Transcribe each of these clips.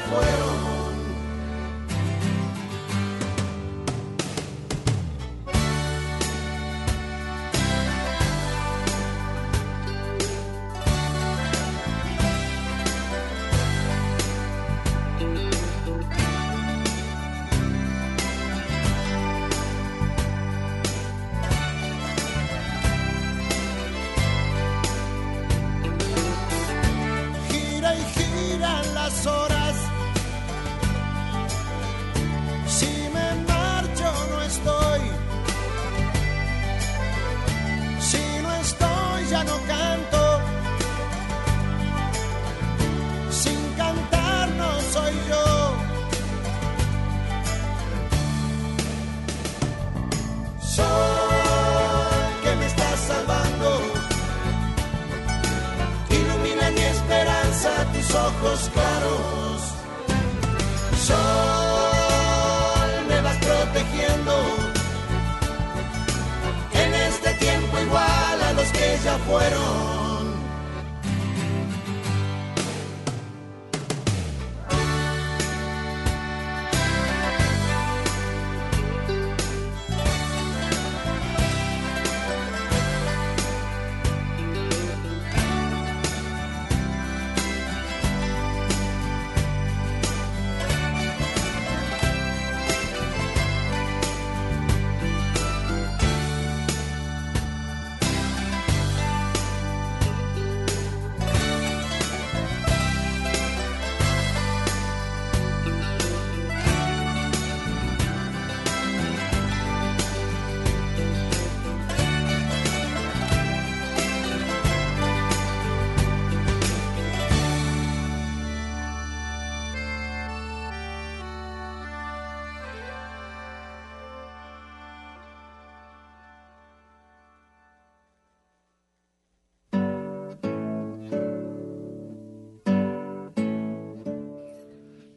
fuego.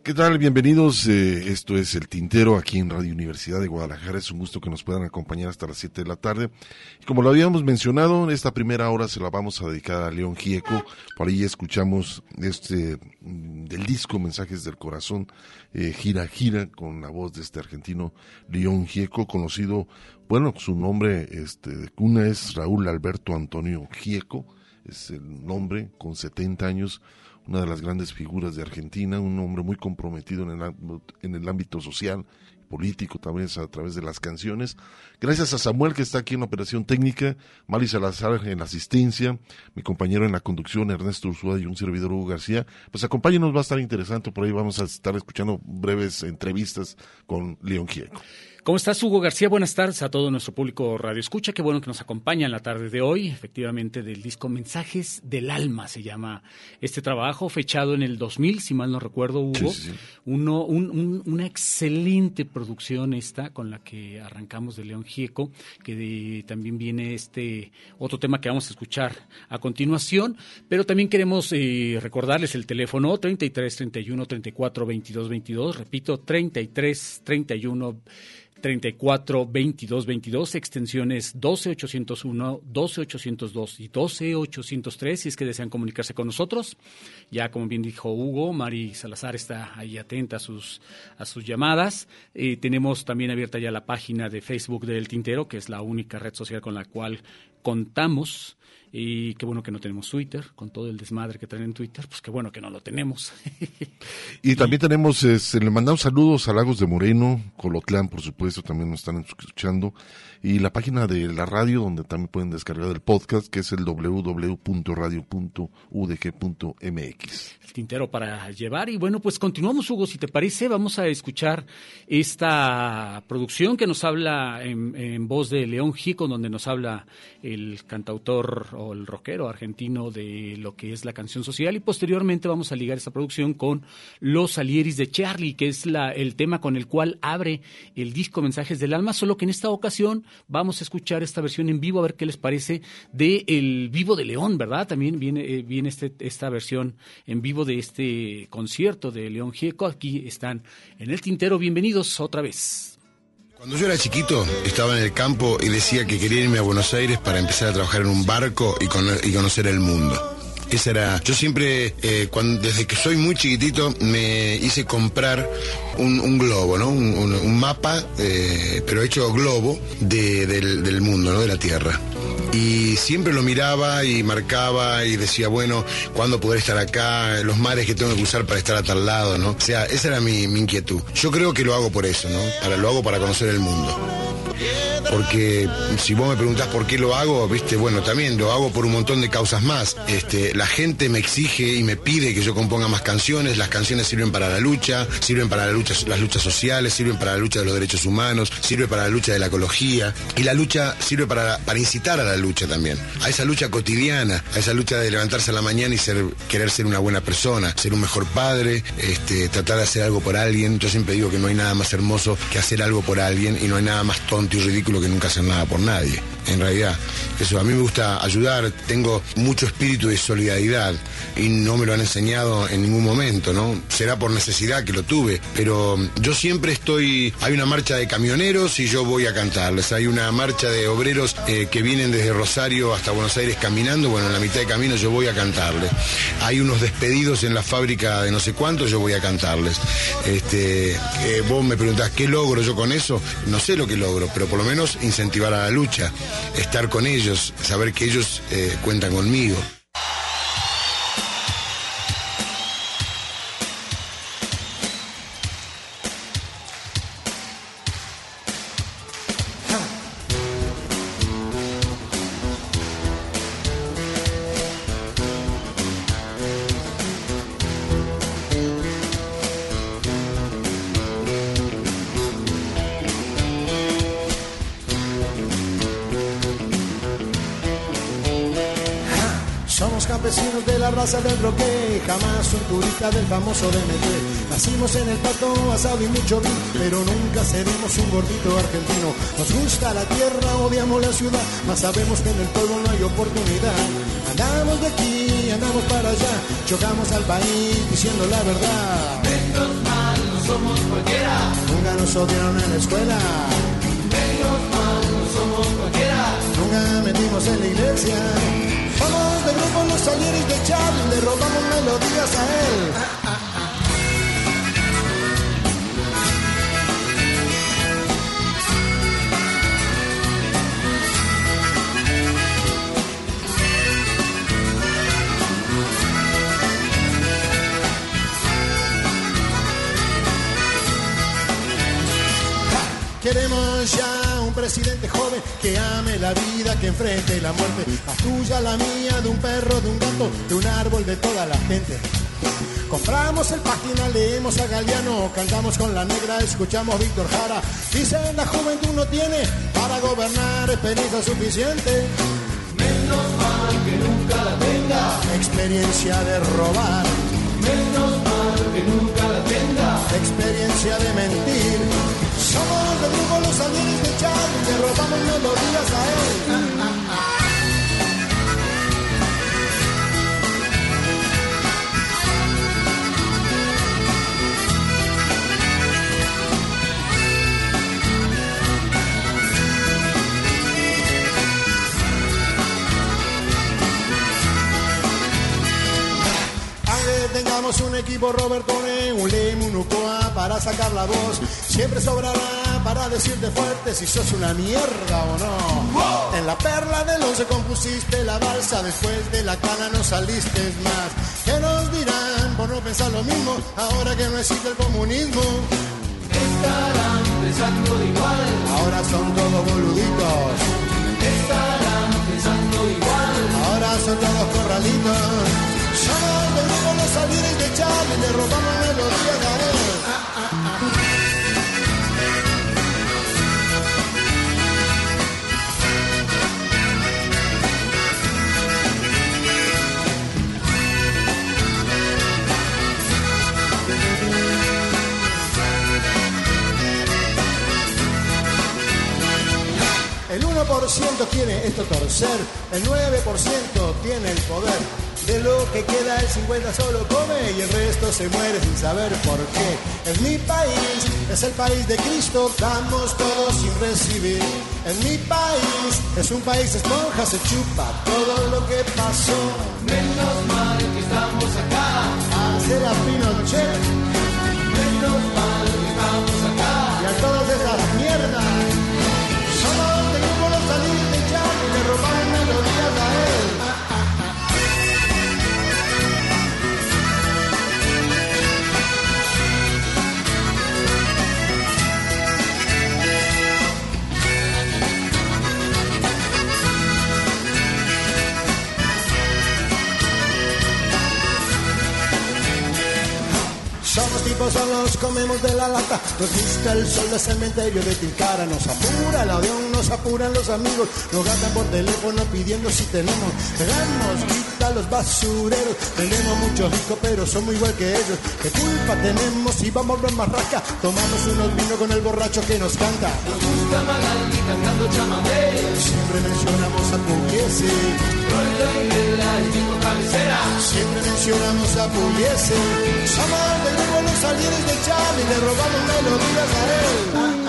¿Qué tal? Bienvenidos. Eh, esto es El Tintero aquí en Radio Universidad de Guadalajara. Es un gusto que nos puedan acompañar hasta las 7 de la tarde. Y como lo habíamos mencionado, esta primera hora se la vamos a dedicar a León Gieco. Por ahí escuchamos este mm, del disco Mensajes del Corazón, eh, Gira Gira, con la voz de este argentino León Gieco, conocido, bueno, su nombre este, de cuna es Raúl Alberto Antonio Gieco. Es el nombre con 70 años una de las grandes figuras de Argentina, un hombre muy comprometido en el, en el ámbito social, político también a través de las canciones. Gracias a Samuel que está aquí en la operación técnica, Mali Salazar en la asistencia, mi compañero en la conducción Ernesto Ursúa y un servidor Hugo García. Pues acompáñenos, va a estar interesante, por ahí vamos a estar escuchando breves entrevistas con León Gieco. ¿Cómo estás, Hugo García? Buenas tardes a todo nuestro público Radio Escucha. Qué bueno que nos acompaña en la tarde de hoy, efectivamente, del disco Mensajes del Alma se llama este trabajo, fechado en el 2000, si mal no recuerdo, Hugo. Uno, una excelente producción esta con la que arrancamos de León Gieco, que también viene este otro tema que vamos a escuchar a continuación, pero también queremos eh, recordarles el teléfono 33 31 34 22 22, repito, 33 31 34 22 22, extensiones 12 801, 12 802 y 12 803 si es que desean comunicarse con nosotros. Ya como bien dijo Hugo, Mari Salazar está ahí atenta a sus, a sus llamadas. Eh, tenemos también abierta ya la página de Facebook del Tintero, que es la única red social con la cual contamos y qué bueno que no tenemos Twitter, con todo el desmadre que traen en Twitter, pues qué bueno que no lo tenemos. y también tenemos, este, le mandamos saludos a Lagos de Moreno, Colotlán, por supuesto, también nos están escuchando, y la página de la radio, donde también pueden descargar el podcast, que es el www.radio.udg.mx. El tintero para llevar, y bueno, pues continuamos, Hugo, si te parece, vamos a escuchar esta producción que nos habla en, voz de León Gico, donde nos habla el cantautor o el rockero argentino de lo que es la canción social y posteriormente vamos a ligar esta producción con Los Alieris de Charlie, que es la, el tema con el cual abre el disco Mensajes del Alma, solo que en esta ocasión vamos a escuchar esta versión en vivo a ver qué les parece de El Vivo de León, ¿verdad? También viene, eh, viene este, esta versión en vivo de este concierto de León Gieco. Aquí están en el tintero. Bienvenidos otra vez. Cuando yo era chiquito, estaba en el campo y decía que quería irme a Buenos Aires para empezar a trabajar en un barco y, conocer el mundo. Esa era. Yo siempre, eh, desde que soy muy chiquitito, me hice comprar un, globo, ¿no? Un, mapa, eh, pero hecho globo del, mundo, ¿no? De la Tierra y siempre lo miraba y marcaba y decía, bueno, ¿cuándo poder estar acá? Los mares que tengo que cruzar para estar a tal lado, ¿no? O sea, esa era mi, mi inquietud. Yo creo que lo hago por eso, ¿no? Para, lo hago para conocer el mundo porque si vos me preguntás por qué lo hago, viste, bueno, también lo hago por un montón de causas más. Este, la gente me exige y me pide que yo componga más canciones, las canciones sirven para la lucha, sirven para la lucha, las luchas sociales, sirven para la lucha de los derechos humanos, sirve para la lucha de la ecología y la lucha sirve para, para incitar a la lucha también, a esa lucha cotidiana, a esa lucha de levantarse a la mañana y ser, querer ser una buena persona, ser un mejor padre, este, tratar de hacer algo por alguien. Yo siempre digo que no hay nada más hermoso que hacer algo por alguien y no hay nada más tonto y ridículo que nunca hacen nada por nadie, en realidad. Eso, a mí me gusta ayudar, tengo mucho espíritu de solidaridad y no me lo han enseñado en ningún momento, ¿no? Será por necesidad que lo tuve, pero yo siempre estoy, hay una marcha de camioneros y yo voy a cantarles, hay una marcha de obreros eh, que vienen desde Rosario hasta Buenos Aires caminando, bueno, en la mitad de camino yo voy a cantarles. Hay unos despedidos en la fábrica de no sé cuánto, yo voy a cantarles. Este, eh, vos me preguntás, ¿qué logro yo con eso? No sé lo que logro, pero por lo menos incentivar a la lucha, estar con ellos, saber que ellos eh, cuentan conmigo. Del roque, jamás un turista del famoso DMT. Nacimos en el pato, asado y mucho vino, pero nunca seremos un gordito argentino. Nos gusta la tierra, odiamos la ciudad, mas sabemos que en el pueblo no hay oportunidad. Andamos de aquí, andamos para allá, chocamos al país diciendo la verdad. Menos mal, no somos cualquiera. Nunca nos odiaron en la escuela. Menos mal, no somos cualquiera. Nunca metimos en la iglesia. Somos grupo los salieres de Charlie, le robamos melodías a él. Queremos ya presidente joven que ame la vida, que enfrente la muerte, la tuya, la mía, de un perro, de un gato, de un árbol, de toda la gente. Compramos el página, leemos a Galeano, cantamos con la negra, escuchamos Víctor Jara. Dicen la juventud no tiene para gobernar experiencia suficiente. Menos mal que nunca tenga. Experiencia de robar. Nunca la tenga. Experiencia de mentir. Somos de grupo los amigos de Charlie, le robamos melodías a él. Un equipo Robertone, un Lem, un Ucoa para sacar la voz, siempre sobrará para decirte fuerte si sos una mierda o no. En la perla del once compusiste la balsa, después de la cana no saliste más. ¿Qué nos dirán por no pensar lo mismo ahora que no existe el comunismo? Estarán pensando igual. Ahora son todos boluditos, Estarán pensando igual. ahora son todos corralitos. Somos los salires de Charlie, le robamos melodías a él. El 1% quiere esto torcer, el 9% tiene el poder. De lo que queda el 50 solo come y el resto se muere sin saber por qué. En mi país es el país de Cristo, damos todo sin recibir. En mi país es un país esponja, se chupa todo lo que pasó. Menos mal que estamos acá. Hacer a Pinochet solos, comemos de la lata. Nos gusta el sol del cementerio de Tilcara. Nos apura el avión, nos apuran los amigos. Nos gastan por teléfono pidiendo si tenemos. Tenemos a los basureros. Tenemos muchos ricos, pero somos igual que ellos. ¿Qué culpa tenemos si vamos a marraca? Tomamos unos vinos con el borracho que nos canta. Nos gusta Magaldi cantando chamamé. Siempre mencionamos a Pugliese. Rollo y vela y cabecera. Siempre mencionamos a Pugliese. Somos de nuevo los salieres de Charlie. Le robamos melodías a él.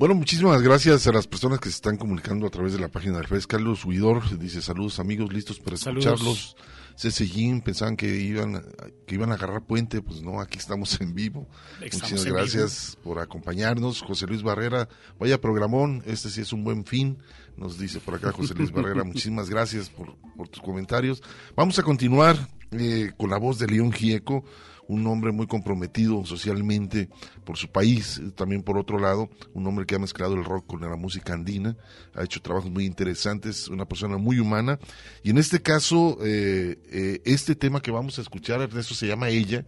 Bueno, muchísimas gracias a las personas que se están comunicando a través de la página del FES. Carlos Huidor dice saludos amigos, listos para escucharlos. Cecillín, pensaban que iban, que iban a agarrar puente, pues no, aquí estamos en vivo. Estamos Muchísimas en gracias por acompañarnos. José Luis Barrera, vaya programón, este sí es un buen fin, nos dice por acá José Luis Barrera. Muchísimas gracias por, por tus comentarios. Vamos a continuar eh, con la voz de León Gieco, un hombre muy comprometido socialmente por su país, también por otro lado, un hombre que ha mezclado el rock con la música andina, ha hecho trabajos muy interesantes, una persona muy humana, y en este caso, eh, eh, este tema que vamos a escuchar, Ernesto, se llama Ella,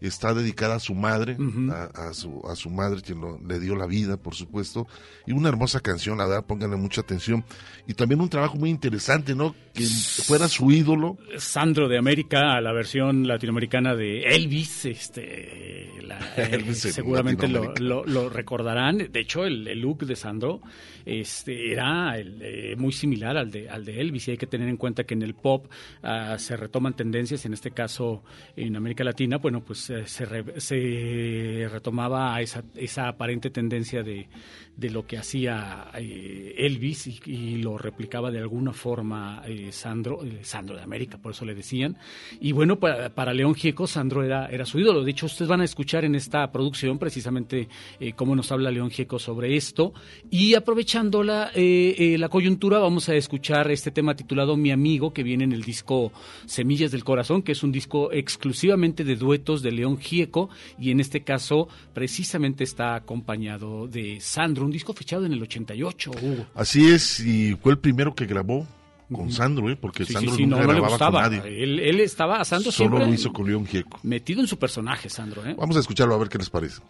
está dedicada a su madre, a, a su, a su madre quien lo- le dio la vida, por supuesto, y una hermosa canción, la verdad, pónganle mucha atención, y también un trabajo muy interesante, ¿no? Que fuera su ídolo, Sandro de América, la versión latinoamericana de Elvis, este, la- Elvis en seguramente lo, Latinoamérica. lo- lo recordarán. De hecho, el, el look de Sandro este, era el, eh, muy similar al de, al de Elvis y hay que tener en cuenta que en el pop ah, se retoman tendencias, en este caso en América Latina, bueno, pues eh, se, re- se retomaba esa, esa aparente tendencia de, de lo que hacía eh, Elvis y, lo replicaba de alguna forma eh, Sandro, eh, Sandro de América, por eso le decían. Y bueno, para, para León Gieco, Sandro era, era su ídolo. De hecho, ustedes van a escuchar en esta producción precisamente cómo nos habla León Gieco sobre esto. Y aprovechando la, la coyuntura, vamos a escuchar este tema titulado Mi Amigo, que viene en el disco Semillas del Corazón, que es un disco exclusivamente de duetos de León Gieco. Y en este caso, precisamente está acompañado de Sandro, un disco fechado en el 88. Hugo. Así es, y fue el primero que grabó con Sandro, ¿eh? porque Sí, Sandro sí, nunca no, no le con gustaba. nadie. Él, él estaba a Sandro Solo siempre lo hizo con León Gieco. metido en su personaje, Sandro. ¿eh? Vamos a escucharlo a ver qué les parece.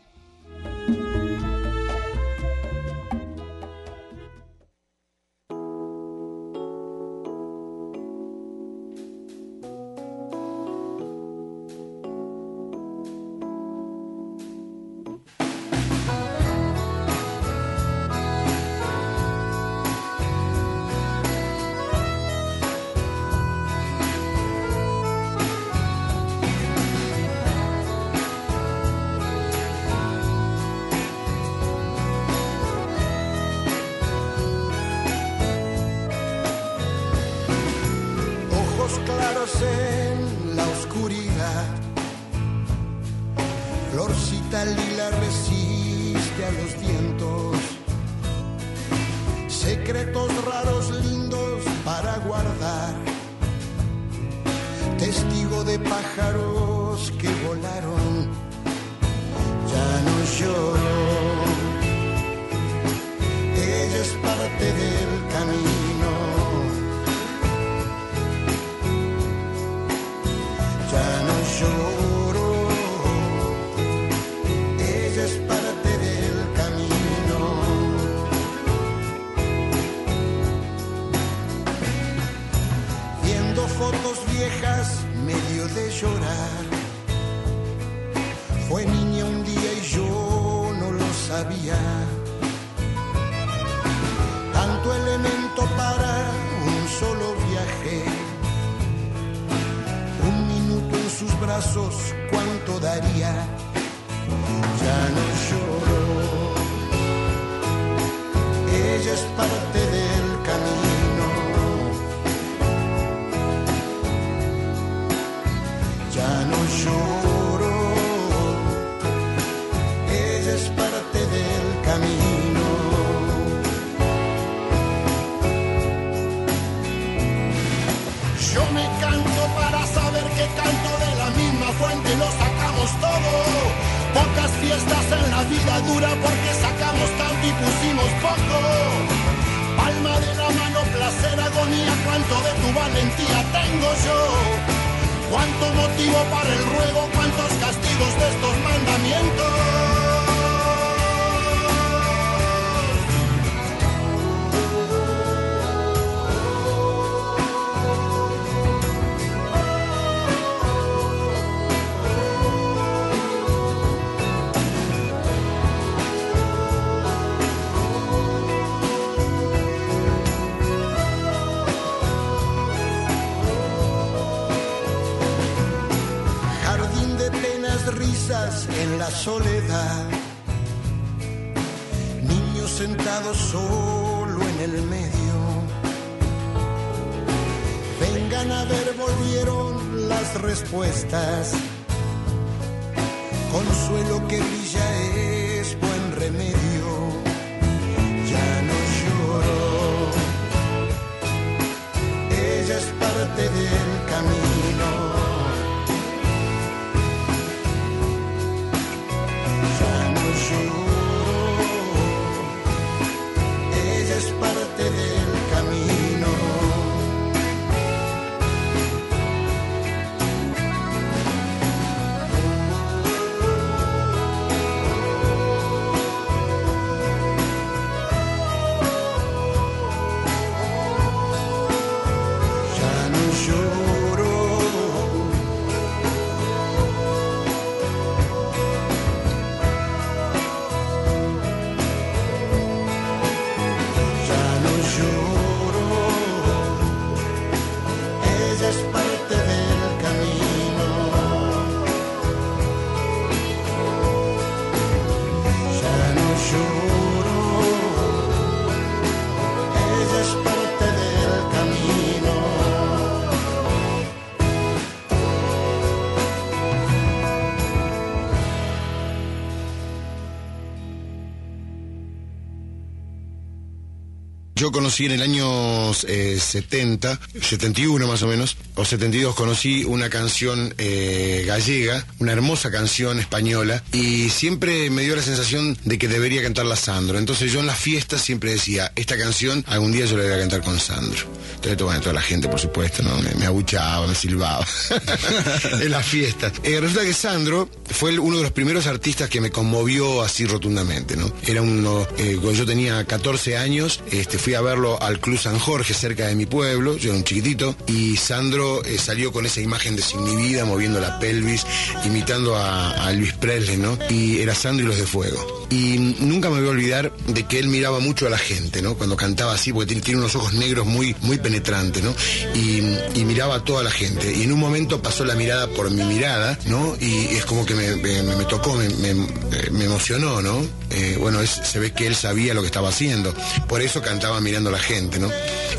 Risas en la soledad. Niños sentados solo en el medio. Vengan a ver, volvieron las respuestas. Consuelo que brilla es buen remedio. Yo conocí en el año eh, 70, 71 más o menos, o 72, conocí una canción eh, gallega, una hermosa canción española, y siempre me dio la sensación de que debería cantarla Sandro. Entonces yo en las fiestas siempre decía, esta canción algún día yo la voy a cantar con Sandro. Entonces bueno, toda la gente, por supuesto, ¿no? me, me abuchaba, me silbaba en las fiestas. Eh, resulta que Sandro fue uno de los primeros artistas que me conmovió así rotundamente, ¿no? Era uno, eh, cuando yo tenía 14 años, este, fui a verlo al Club San Jorge, cerca de mi pueblo, yo era un chiquitito, y Sandro eh, salió con esa imagen desinhibida, moviendo la pelvis, imitando a, a Luis Presley, ¿no? Y era Sandro y los de Fuego. Y nunca me voy a olvidar de que él miraba mucho a la gente, ¿no? Cuando cantaba así, porque tiene, unos ojos negros muy, muy penetrantes, ¿no? Y, miraba a toda la gente. Y en un momento pasó la mirada por mi mirada, ¿no? Y es como que me, tocó, me, emocionó, ¿no? Eh, bueno, es- se ve que él sabía lo que estaba haciendo. Por eso cantaba mirando a la gente, ¿no?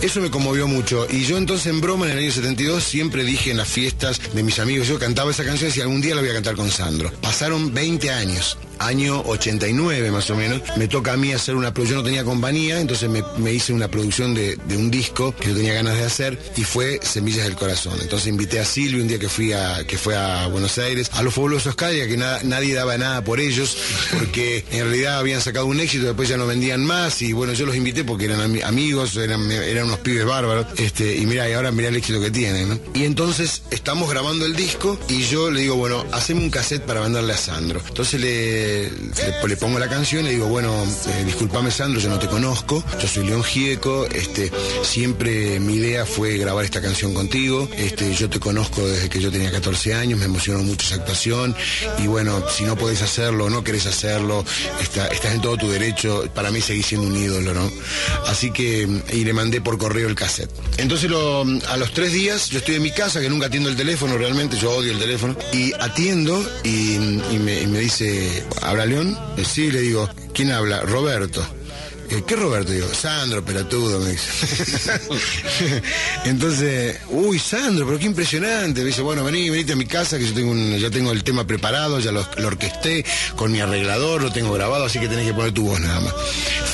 Eso me conmovió mucho. Y yo entonces en broma en el año 72 siempre dije en las fiestas de mis amigos, yo cantaba esa canción y algún día la voy a cantar con Sandro. Pasaron 20 años. Año 89 más o menos, me toca a mí hacer una producción, yo no tenía compañía, entonces me, hice una producción de, un disco que yo tenía ganas de hacer y fue Semillas del Corazón. Entonces invité a Silvio un día que fui a, que fue a Buenos Aires, a los fabulosos Cadillac, que nada- nadie daba nada por ellos, porque en realidad habían sacado un éxito, después ya no vendían más, y bueno, yo los invité porque eran ami- amigos, eran, eran unos pibes bárbaros, este, y mira, y ahora mira el éxito que tienen. Y entonces estamos grabando el disco y yo le digo, bueno, haceme un cassette para mandarle a Sandro. Entonces le, le, pongo la canción y le digo, bueno, eh, Sandro, yo no te conozco, yo soy León Gieco, este, siempre mi idea fue grabar esta canción contigo, este, yo te conozco desde que yo tenía 14 años, me emocionó mucho esa actuación y bueno, si no podés hacerlo, no querés hacerlo, está- estás en todo tu derecho, para mí seguís siendo un ídolo, ¿no? Así que, y le mandé por correo el cassette. Entonces lo- a los tres días yo estoy en mi casa, que nunca atiendo el teléfono, realmente yo odio el teléfono, y atiendo y me dice, ¿habla León? Eh, sí, le digo, ¿quién habla? Roberto. Eh, ¿Qué Roberto? Digo, Sandro, pelotudo, me dice. Entonces, uy, Sandro, pero qué impresionante. Me dice, bueno, vení, venite a mi casa, que yo tengo, un- ya tengo el tema preparado, ya lo, lo orquesté con mi arreglador, lo tengo grabado, así que tenés que poner tu voz nada más.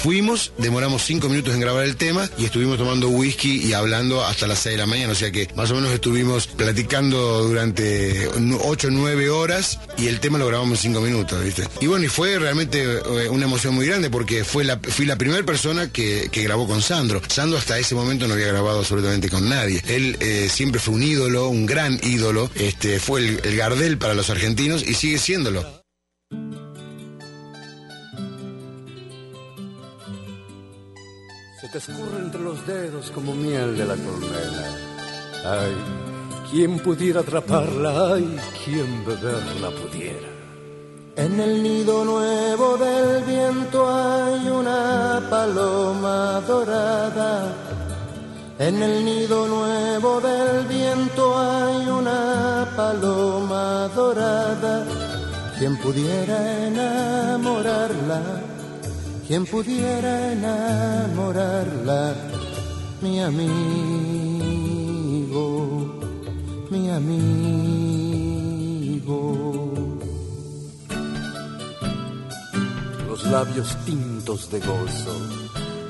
Fuimos, demoramos cinco minutos en grabar el tema y estuvimos tomando whisky y hablando hasta las seis de la mañana, o sea que más o menos estuvimos platicando durante nu- ocho o nueve horas y el tema lo grabamos en cinco minutos, ¿viste? Y bueno, y fue realmente eh, una emoción muy grande porque fue fui la primera persona que, que grabó con Sandro. Sandro hasta ese momento no había grabado absolutamente con nadie. Él eh, siempre fue un ídolo, un gran ídolo, este, fue el, el Gardel para los argentinos y sigue siéndolo. Te escurre entre los dedos como miel de la colmena. Ay, quien pudiera atraparla, ay, quien beberla pudiera. En el nido nuevo del viento hay una paloma dorada. En el nido nuevo del viento hay una paloma dorada. quien pudiera enamorarla, quien pudiera enamorarla, mi amigo, mi amigo. Los labios tintos de gozo,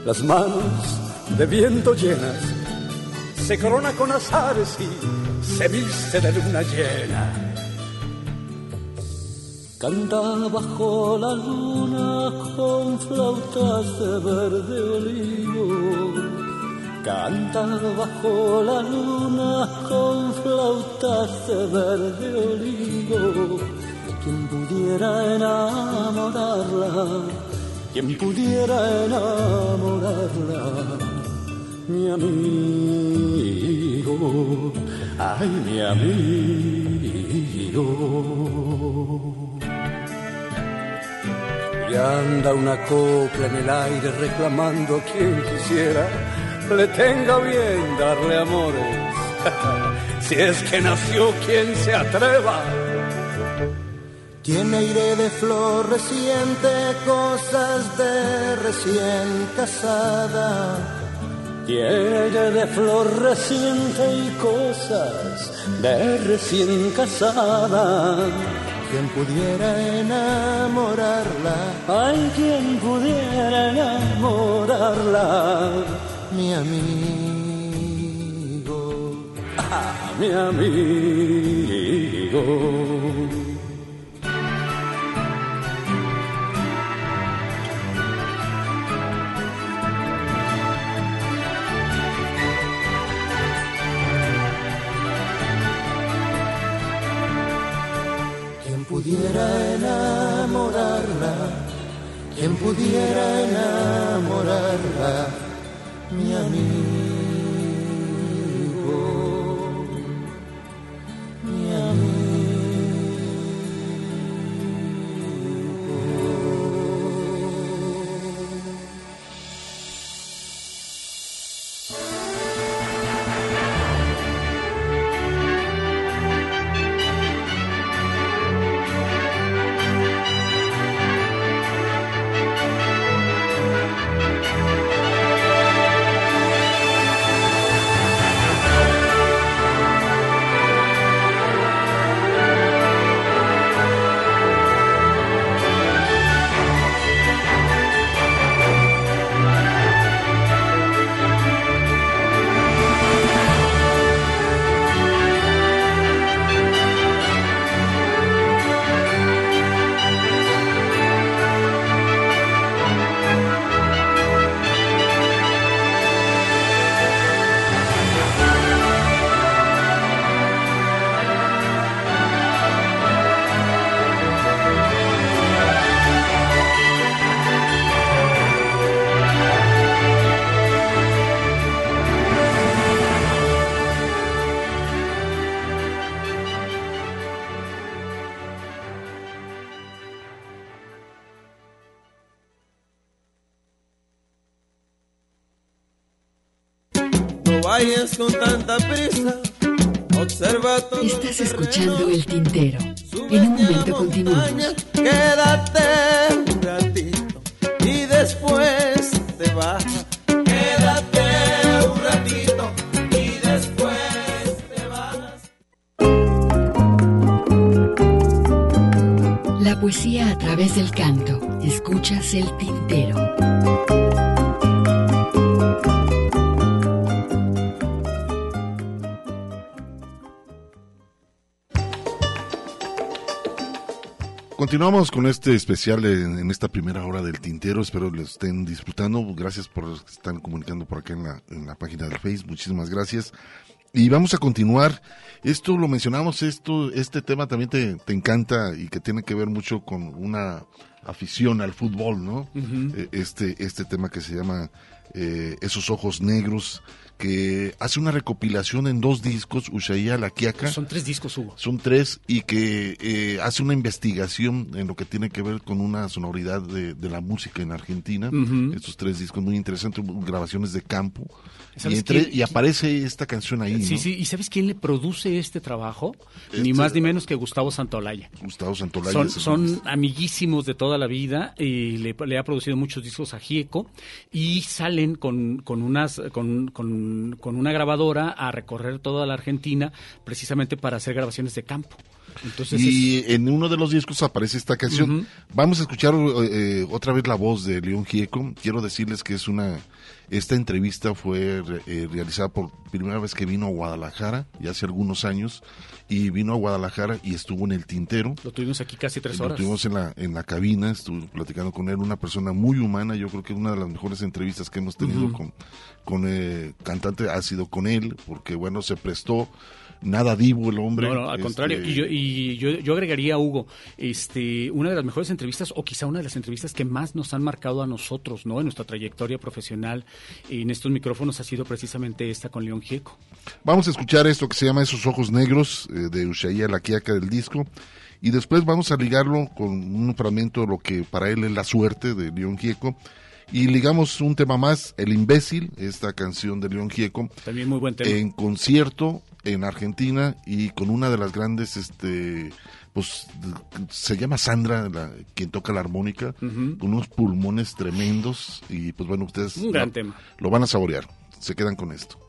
las manos de viento llenas, se corona con azares y se viste de luna llena Canta bajo la luna con flautas de verde olivo. Canta bajo la luna con flautas de verde olivo. Quien pudiera enamorarla, quien pudiera enamorarla, mi amigo, ay mi amigo. Y anda una copla en el aire reclamando a quien quisiera le tenga bien darle amores. si es que nació quien se atreva. Tiene aire de flor reciente, cosas de recién casada. Tiene aire de flor reciente y cosas de recién casada quien pudiera enamorarla, hay quien pudiera enamorarla, mi amigo, ah, mi amigo. Quien pudiera enamorarla, mi amigo, con tanta prisa. Observa todo Estás escuchando el tintero. En un momento continuamos. Quédate Continuamos con este especial en, esta primera hora del tintero. Espero lo estén disfrutando. Gracias por estar comunicando por acá en la, en la página de Facebook. Muchísimas gracias. Y vamos a continuar. Esto lo mencionamos, esto, este tema también te, te encanta y que tiene que ver mucho con una afición al fútbol, ¿no? Eh, este, este tema que se llama eh, Esos ojos negros que hace una recopilación en dos discos, Ushuaia La Quiaca. Son tres discos, Hugo. Son tres y que eh, hace una investigación en lo que tiene que ver con una sonoridad de, de la música en Argentina. Estos tres discos muy interesantes, grabaciones de campo. Y, ¿Sabes entre- quién- y aparece esta canción ahí, Sí, ¿no? sí, ¿y sabes quién le produce este trabajo? Este- Ni más ni menos que Gustavo Santolaya. Gustavo Santolaya. Son, son amiguísimos de toda la vida y le, le ha producido muchos discos a Gieco y salen con, con, unas, con, con- con una grabadora a recorrer toda la Argentina precisamente para hacer grabaciones de campo. Entonces, y en uno de los discos aparece esta canción. Ujú. Vamos a escuchar eh, otra vez la voz de León Gieco. Quiero decirles que es una esta entrevista fue eh, realizada por primera vez que vino a Guadalajara, ya hace algunos años, y vino a Guadalajara y estuvo en el tintero. lo tuvimos aquí casi tres Lo horas. tuvimos en la, en la cabina, estuve platicando con él, una persona muy humana, yo creo que una de las mejores entrevistas que hemos tenido Ujú. con, con eh, cantante ha sido con él, porque bueno, se prestó nada divo el hombre. No, no, al este, contrario. Y, yo, y yo, yo agregaría, Hugo, este, una de las mejores entrevistas, o quizá una de las entrevistas que más nos han marcado a nosotros, ¿no? En nuestra trayectoria profesional en estos micrófonos ha sido precisamente esta con León Gieco. Vamos a escuchar esto que se llama Esos Ojos Negros eh, de Ushuaia La Quiaca del disco. Y después vamos a ligarlo con un fragmento de lo que para él es la suerte de León Gieco. Y ligamos un tema más, El Imbécil, esta canción de León Gieco, También muy buen tema. en concierto en Argentina y con una de las grandes, este, pues se llama Sandra, la, quien toca la armónica, con unos pulmones tremendos. Y pues bueno, ustedes Un gran lo- tema. lo van a saborear. Se quedan con esto.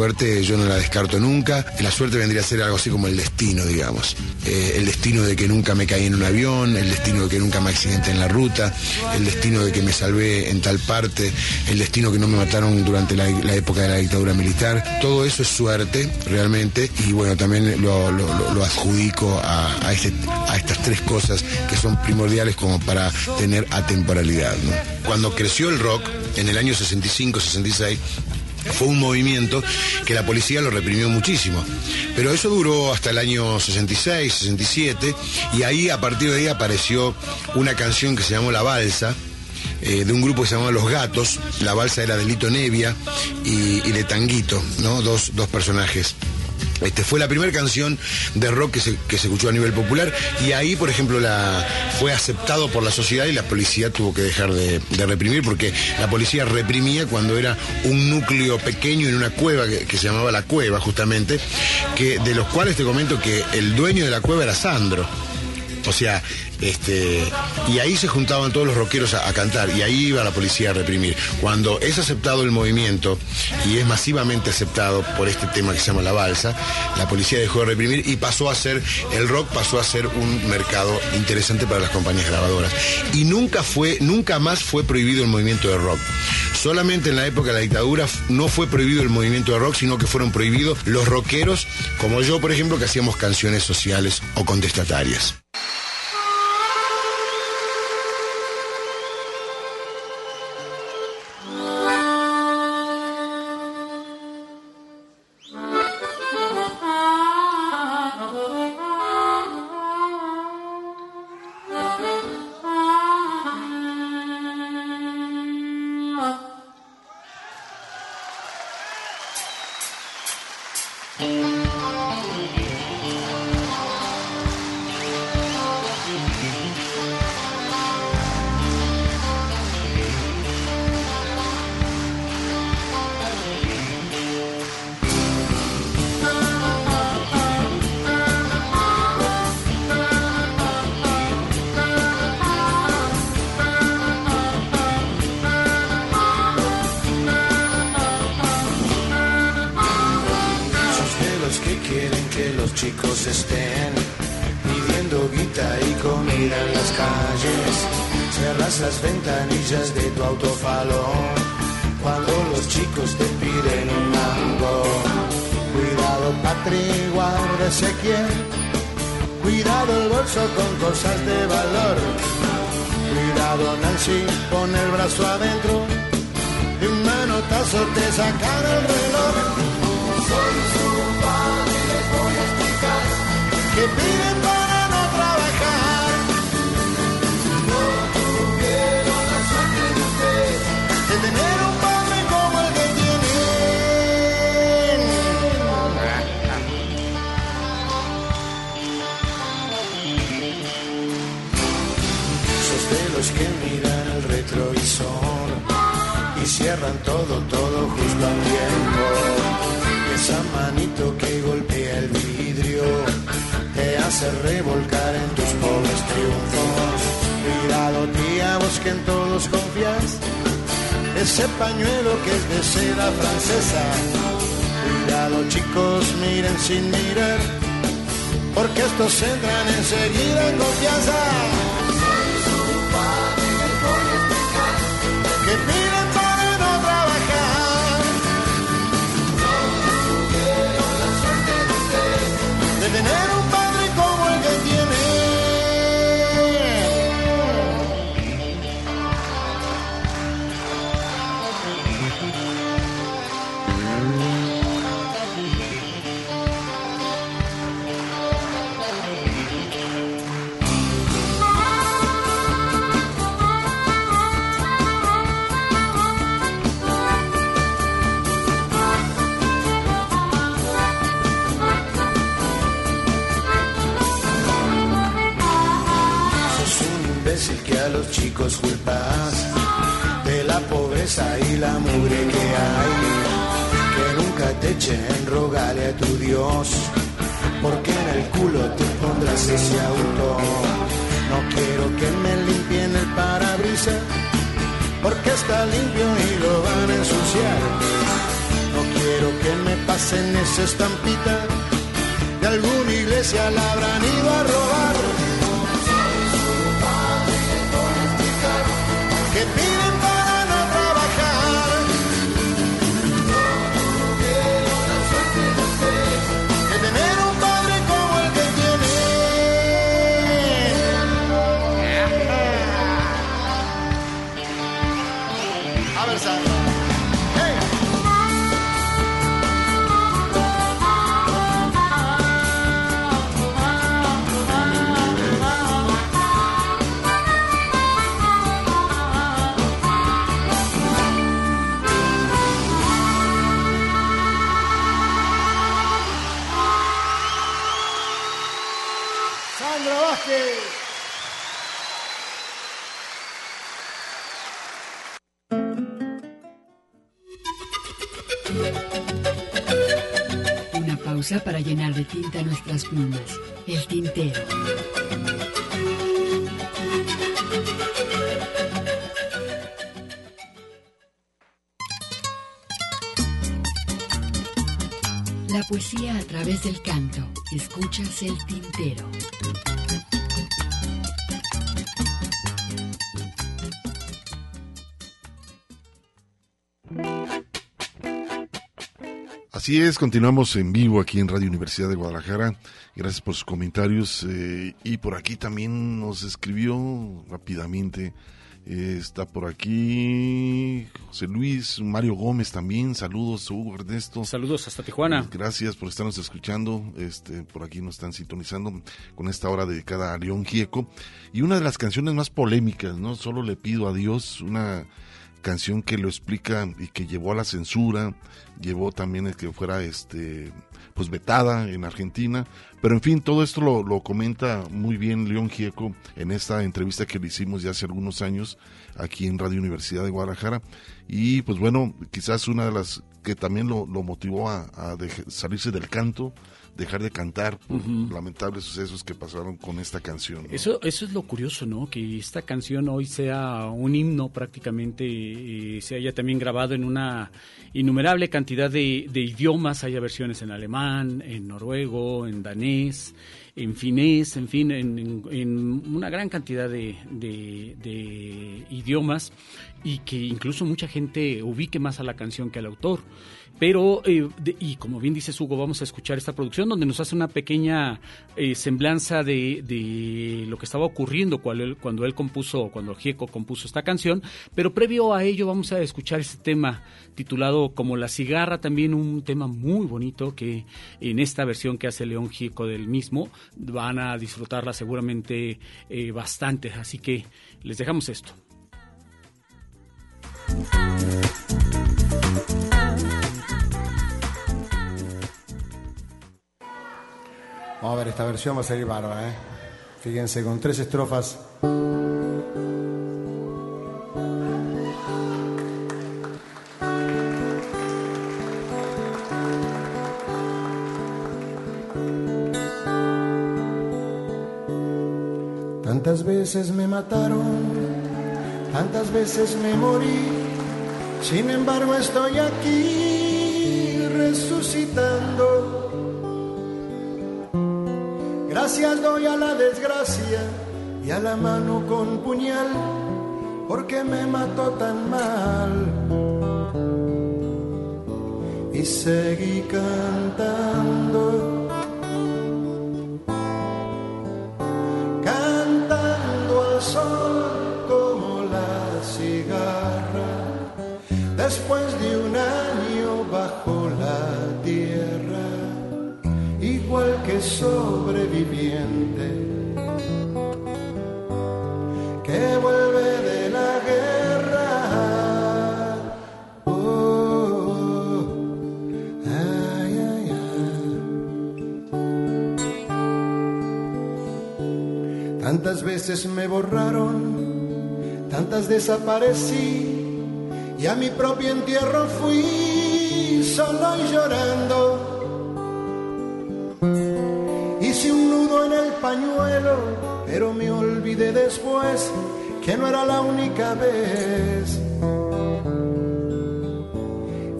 Suerte yo no la descarto nunca. La suerte vendría a ser algo así como el destino, digamos. Eh, el destino de que nunca me caí en un avión, el destino de que nunca me accidenté en la ruta, el destino de que me salvé en tal parte, el destino que no me mataron durante la, época de la dictadura militar. Todo eso es suerte, realmente. Y bueno, también lo, adjudico este- a estas tres cosas que son primordiales como para tener atemporalidad. Cuando creció el rock, en el año 65-66, fue un movimiento que la policía lo reprimió muchísimo. Pero eso duró hasta el año 66, 67, y ahí a partir de ahí apareció una canción que se llamó La Balsa, eh, de un grupo que se llamaba Los Gatos. La balsa era de Lito Nevia y, y de Tanguito, ¿no? Dos, dos personajes. Este, fue la primera canción de rock que se, que se escuchó a nivel popular y ahí, por ejemplo, la, fue aceptado por la sociedad y la policía tuvo que dejar de, de reprimir porque la policía reprimía cuando era un núcleo pequeño en una cueva que, que se llamaba La Cueva, justamente, que, de los cuales te comento que el dueño de la cueva era Sandro. O sea, este, y ahí se juntaban todos los rockeros a, cantar y ahí iba la policía a reprimir. Cuando es aceptado el movimiento y es masivamente aceptado por este tema que se llama la balsa, la policía dejó de reprimir y pasó a ser, el rock pasó a ser un mercado interesante para las compañías grabadoras. Y nunca fue, nunca más fue prohibido el movimiento de rock. Solamente en la época de la dictadura no fue prohibido el movimiento de rock, sino que fueron prohibidos los rockeros, como yo, por ejemplo, que hacíamos canciones sociales o contestatarias. Ventanillas de tu autofalón cuando los chicos te piden un mango. Cuidado, Patri, guárdese quién. Cuidado el bolso con cosas de valor. Cuidado, Nancy, pon el brazo adentro. De un manotazo te sacan el reloj. Soy su padre les voy a explicar que piden retrovisor y cierran todo, todo justo a tiempo. Esa manito que golpea el vidrio te hace revolcar en tus pobres triunfos. Cuidado, tía, vos que en todos confías. Ese pañuelo que es de seda francesa. Cuidado, chicos, miren sin mirar. Porque estos entran enseguida en confianza. Que piden chicos culpas de la pobreza y la mugre que hay. Que nunca te echen, rogale a tu Dios, porque en el culo te pondrás ese auto. No quiero que me limpien el parabrisas, porque está limpio y lo van a ensuciar. No quiero que me pasen esa estampita, de alguna iglesia la habrán ido a robar. Para llenar de tinta nuestras plumas. El tintero. La poesía a través del canto. Escuchas el tintero. Así es, continuamos en vivo aquí en Radio Universidad de Guadalajara. Gracias por sus comentarios. eh, y por aquí también nos escribió rápidamente. eh, está por aquí José Luis, Mario Gómez también. Saludos, Hugo Ernesto. Saludos hasta Tijuana. Gracias por estarnos escuchando. Este, por aquí nos están sintonizando con esta hora dedicada a León Gieco. Y una de las canciones más polémicas, ¿no? Solo le pido a Dios una canción que lo explica y que llevó a la censura, llevó también el que fuera este pues vetada en Argentina, pero en fin, todo esto lo, lo comenta muy bien León Gieco en esta entrevista que le hicimos ya hace algunos años aquí en Radio Universidad de Guadalajara. Y pues bueno, quizás una de las que también lo, lo motivó a, a salirse del canto, dejar de cantar por lamentables sucesos que pasaron con esta canción. ¿no? Eso, eso es lo curioso, ¿no? Que esta canción hoy sea un himno prácticamente, eh, se haya también grabado en una innumerable cantidad de, de idiomas, haya versiones en alemán, en noruego, en danés, en finés, en fin, en, en- en una gran cantidad de, de- de idiomas y que incluso mucha gente ubique más a la canción que al autor. Pero, eh, y como bien dice Hugo, vamos a escuchar esta producción donde nos hace una pequeña eh, semblanza de, de lo que estaba ocurriendo cuando él, cuando él compuso, cuando Gieco compuso esta canción. Pero previo a ello vamos a escuchar este tema titulado Como la cigarra, también un tema muy bonito que en esta versión que hace León Gieco del mismo van a disfrutarla seguramente eh, bastante. Así que les dejamos esto. Vamos a ver, esta versión va a salir bárbara, ¿eh? Fíjense, con tres estrofas. Tantas veces me mataron, tantas veces me morí, sin embargo estoy aquí resucitando. Gracias doy a la desgracia y a la mano con puñal, porque me mató tan mal. Y seguí cantando, veces me borraron, tantas desaparecí y a mi propio entierro fui solo y llorando. Hice un nudo en el pañuelo, pero me olvidé después que no era la única vez.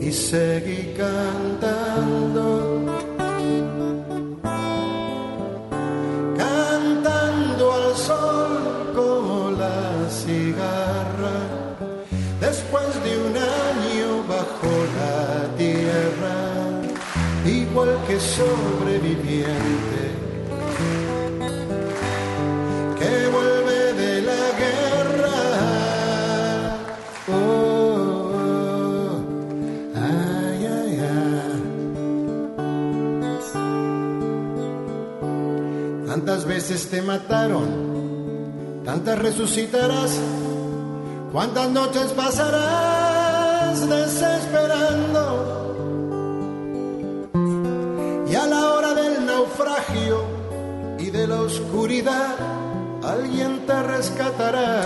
Y seguí cantando. Cantando sobreviviente que vuelve de la guerra. Oh, ay, ay. Tantas veces te mataron, tantas resucitarás, cuántas noches pasarás desesperando. Alguien te rescatará.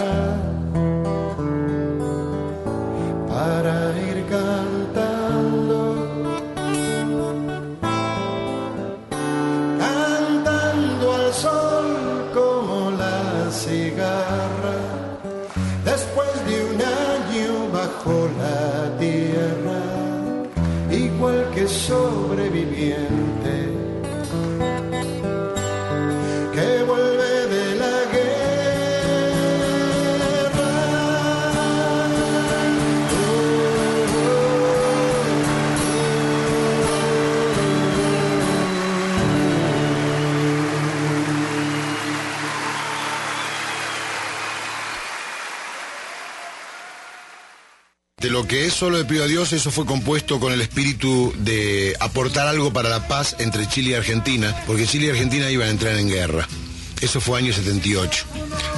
Para ir cantando, cantando al sol como la cigarra, después de un año bajo la tierra, igual que sobreviviente lo que es solo le pido a Dios, eso fue compuesto con el espíritu de aportar algo para la paz entre Chile y Argentina, porque Chile y Argentina iban a entrar en guerra. Eso fue año 78.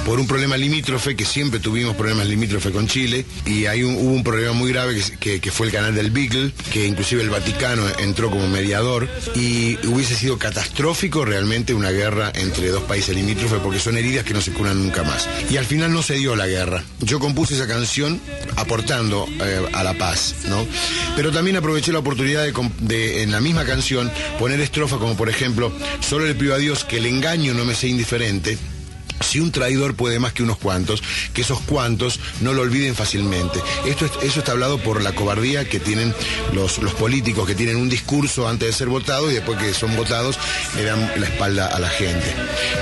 Por un problema limítrofe, que siempre tuvimos problemas limítrofe con Chile, y un- hubo un problema muy grave que, fue el canal del Beagle, que inclusive el Vaticano entró como mediador, y hubiese sido catastrófico realmente una guerra entre dos países limítrofes, porque son heridas que no se curan nunca más. Y al final no se dio la guerra. Yo compuse esa canción aportando eh, a la paz, ¿no? Pero también aproveché la oportunidad de, de, en la misma canción, poner estrofas como por ejemplo, solo le pido a Dios que el engaño no me sea indiferente. Si un traidor puede más que unos cuantos, que esos cuantos no lo olviden fácilmente. Esto es- eso está hablado por la cobardía que tienen los, los políticos, que tienen un discurso antes de ser votados y después que son votados le dan la espalda a la gente.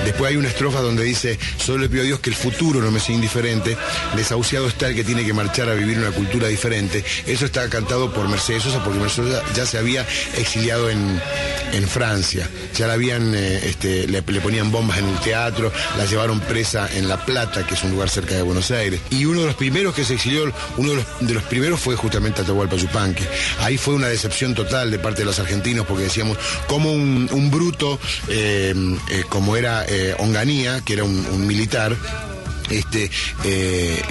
Después hay una estrofa donde dice, solo le pido a Dios que el futuro no me sea indiferente, desahuciado está el que tiene que marchar a vivir una cultura diferente. Eso está cantado por Mercedes Sosa, porque Mercedes Sosa ya se había exiliado en, en Francia. Ya la habían, eh, este, le, ponían bombas en el teatro, la llevaron presa en La Plata, que es un lugar cerca de Buenos Aires. Y uno de los primeros que se exilió, uno de los, primeros fue justamente Atahualpa Yupanqui. Ahí fue una decepción total de parte de los argentinos, porque decíamos, como un, un bruto, eh, eh, como era Onganía, que era un militar, este, eh,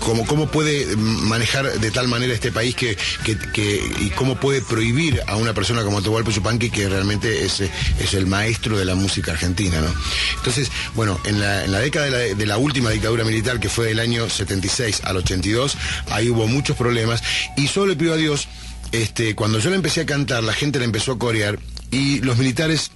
cómo, cómo puede manejar de tal manera este país que, que- que- y cómo puede prohibir a una persona como Atahualpa Yupanqui que realmente es, es el maestro de la música argentina, ¿no? Entonces, bueno, en la, en la década de la, última dictadura militar, que fue del año 76 al 82, ahí hubo muchos problemas y solo le pido a Dios, este, cuando yo le empecé a cantar, la gente la empezó a corear y los militares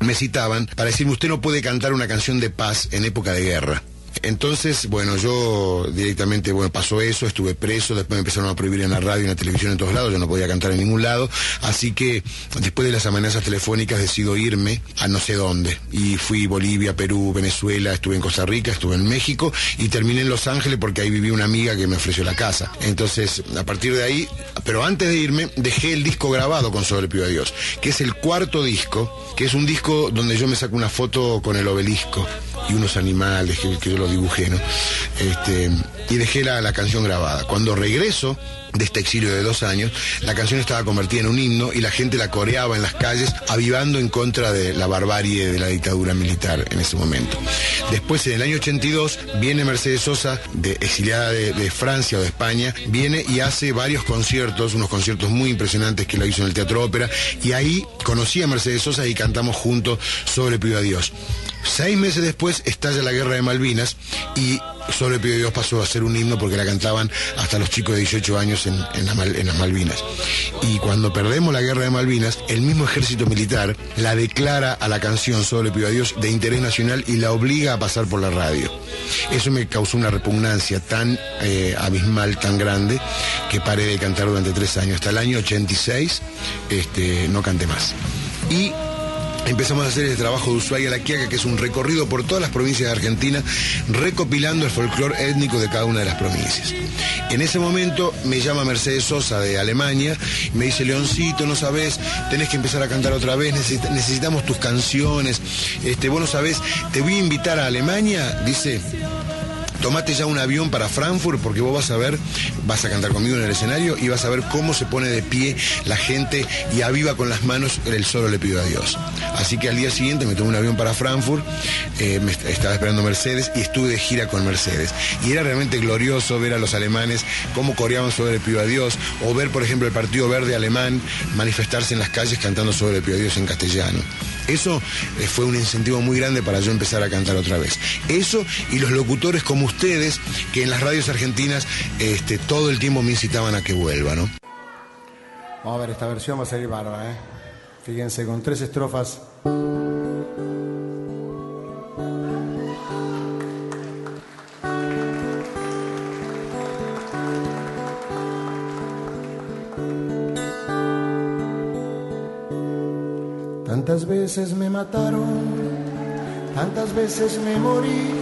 me citaban para decirme usted no puede cantar una canción de paz en época de guerra. Entonces, bueno, yo directamente, bueno, pasó eso, estuve preso, después me empezaron a prohibir en la radio y en la televisión en todos lados, yo no podía cantar en ningún lado, así que después de las amenazas telefónicas decido irme a no sé dónde. Y fui Bolivia, Perú, Venezuela, estuve en Costa Rica, estuve en México y terminé en Los Ángeles porque ahí viví una amiga que me ofreció la casa. Entonces, a partir de ahí, pero antes de irme, dejé el disco grabado con Sobre Pío a Dios, que es el cuarto disco, que es un disco donde yo me saco una foto con el obelisco y unos animales que, que yo lo dibujé, ¿no? Este, y dejé la, la canción grabada. Cuando regreso de este exilio de dos años, la canción estaba convertida en un himno y la gente la coreaba en las calles, avivando en contra de la barbarie de la dictadura militar en ese momento. Después, en el año 82, viene Mercedes Sosa, de, exiliada de, Francia o de España, viene y hace varios conciertos, unos conciertos muy impresionantes que la hizo en el Teatro Ópera, y ahí conocí a Mercedes Sosa y cantamos juntos sobre Pido a Dios. Seis meses después estalla la guerra de Malvinas y Solo le pido Dios pasó a ser un himno porque la cantaban hasta los chicos de 18 años en las Malvinas. Y cuando perdemos la guerra de Malvinas, el mismo ejército militar la declara a la canción Solo le pido a Dios de interés nacional y la obliga a pasar por la radio. Eso me causó una repugnancia tan eh, abismal, tan grande, que paré de cantar durante tres años. Hasta el año 86 este, no canté más. Y Empezamos a hacer el trabajo de Ushuaia la Quiaca, que es un recorrido por todas las provincias de Argentina, recopilando el folclore étnico de cada una de las provincias. En ese momento me llama Mercedes Sosa de Alemania, y me dice, Leoncito, no sabes, tenés que empezar a cantar otra vez, necesita- necesitamos tus canciones, este, vos no sabés, te voy a invitar a Alemania, dice, tomate ya un avión para Frankfurt porque vos vas a ver, vas a cantar conmigo en el escenario y vas a ver cómo se pone de pie la gente y aviva con las manos el solo le pido a Dios. Así que al día siguiente me tomé un avión para Frankfurt, eh, estaba esperando Mercedes y estuve de gira con Mercedes. Y era realmente glorioso ver a los alemanes cómo coreaban sobre le pido a Dios o ver, por ejemplo, el Partido Verde alemán manifestarse en las calles cantando sobre le pido a Dios en castellano. Eso eh, fue un incentivo muy grande para yo empezar a cantar otra vez. Eso y los locutores como ustedes, que en las radios argentinas este, todo el tiempo me incitaban a que vuelva, ¿no? Vamos a ver, esta versión va a salir bárbara, ¿eh? Fíjense, con tres estrofas. Tantas veces me mataron, tantas veces me morí,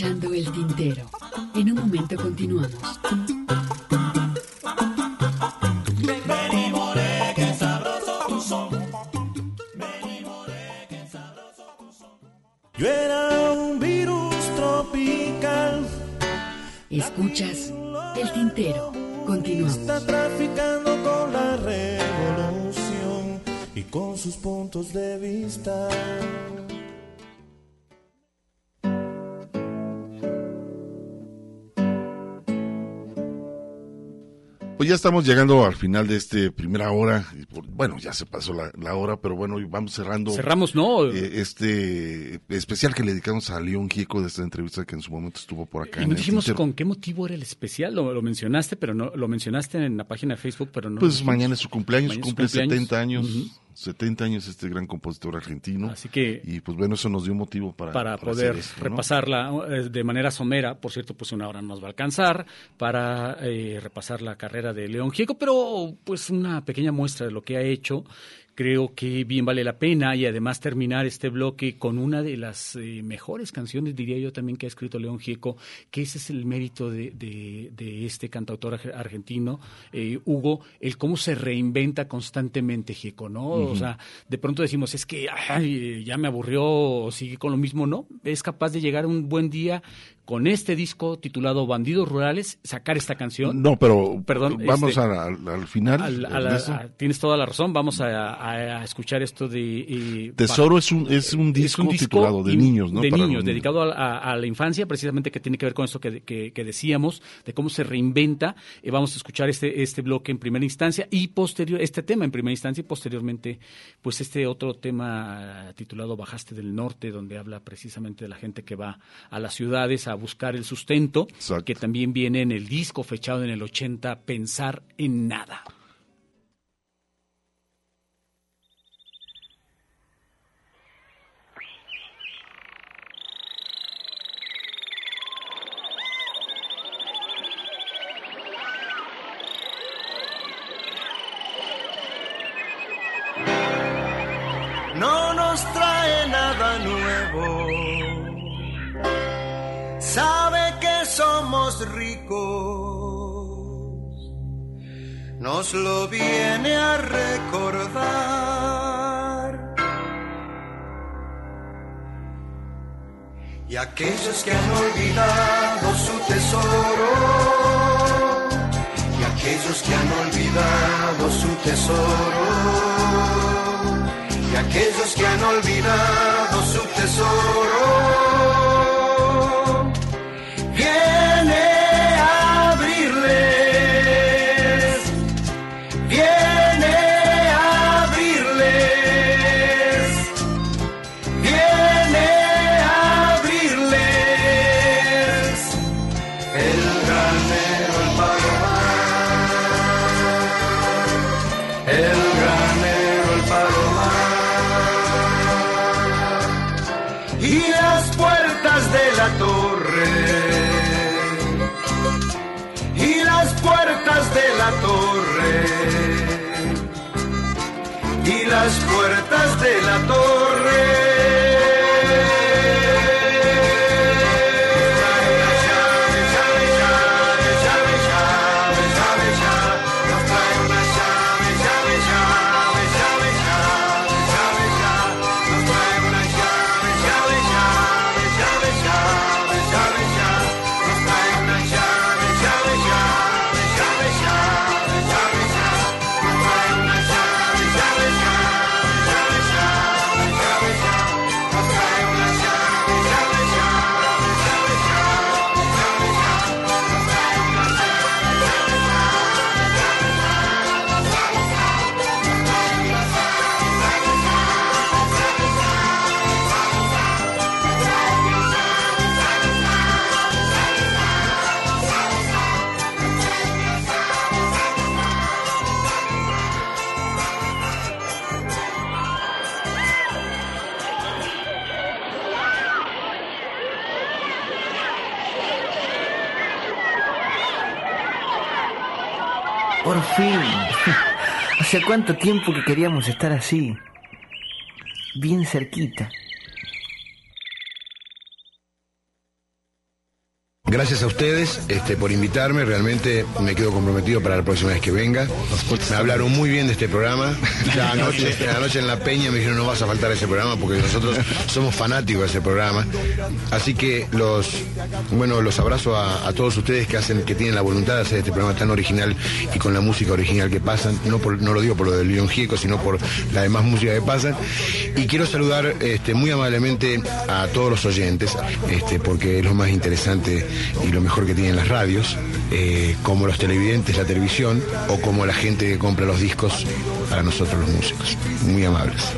Escuchando El Tintero. Ya estamos llegando al final de este primera hora. Bueno, ya se pasó la, la hora, pero bueno, vamos cerrando. Cerramos, ¿no? eh, este especial que le dedicamos a León Gieco de esta entrevista que en su momento estuvo por acá. Y no dijimos con qué motivo era el especial, lo, lo mencionaste, pero no lo mencionaste en la página de Facebook, pero no. Pues mañana es su cumpleaños, Mañana es su cumple cumpleaños. 70 años. Ujú. 70 años este gran compositor argentino. Así que Y pues bueno, eso nos dio motivo para, para para poder repasarla eh, de manera somera. Por cierto, pues una hora no nos va a alcanzar para eh, repasar la carrera de León Gieco, pero pues una pequeña muestra de lo que ha hecho. Creo que bien vale la pena y además terminar este bloque con una de las eh, mejores canciones, diría yo también, que ha escrito León Gieco, que ese es el mérito de, de- de este cantautor arge- argentino, eh, Hugo, el cómo se reinventa constantemente Gieco, ¿no? O sea, de pronto decimos, es que ay, ya me aburrió sigue con lo mismo, ¿no? Es capaz de llegar un buen día con este disco titulado Bandidos Rurales, sacar esta canción. No, pero Perdón, vamos este, al, al- al final. a la- tienes toda la razón, vamos a, escuchar esto de... Tesoro es un, es un disco, es un disco titulado de niños, ¿no? De niños, dedicado a, la infancia, precisamente que tiene que ver con esto que, que- que decíamos, de cómo se reinventa. Eh, vamos a escuchar este, este bloque en primera instancia y posterior, este tema en primera instancia y posteriormente, pues este otro tema titulado Bajaste del Norte, donde habla precisamente de la gente que va a las ciudades a buscar el sustento, que también viene en el disco fechado en el 80, Pensar en Nada. no nos trae nada nuevo. Sabe que somos ricos, nos lo viene a recordar. Y aquellos que han olvidado su tesoro, y aquellos que han olvidado su tesoro y aquellos que han olvidado su tesoro. Puertas de la torre Por fin. Hace cuánto tiempo que queríamos estar así, bien cerquita. Gracias a ustedes este, por invitarme, realmente me quedo comprometido para la próxima vez que venga. Me hablaron muy bien de este programa. Ya anoche, anoche en La Peña me dijeron no vas a faltar a ese programa porque nosotros somos fanáticos de ese programa. Así que los bueno los abrazo a, a todos ustedes que hacen, que tienen la voluntad de hacer este programa tan original y con la música original que pasan. No, por- no lo digo por lo del León Gieco, sino por la demás música que pasan. Y quiero saludar este, muy amablemente a todos los oyentes, este, porque es lo más interesante y lo mejor que tienen las radios, eh, como los televidentes, la televisión, o como la gente que compra los discos para nosotros los músicos. Muy amables.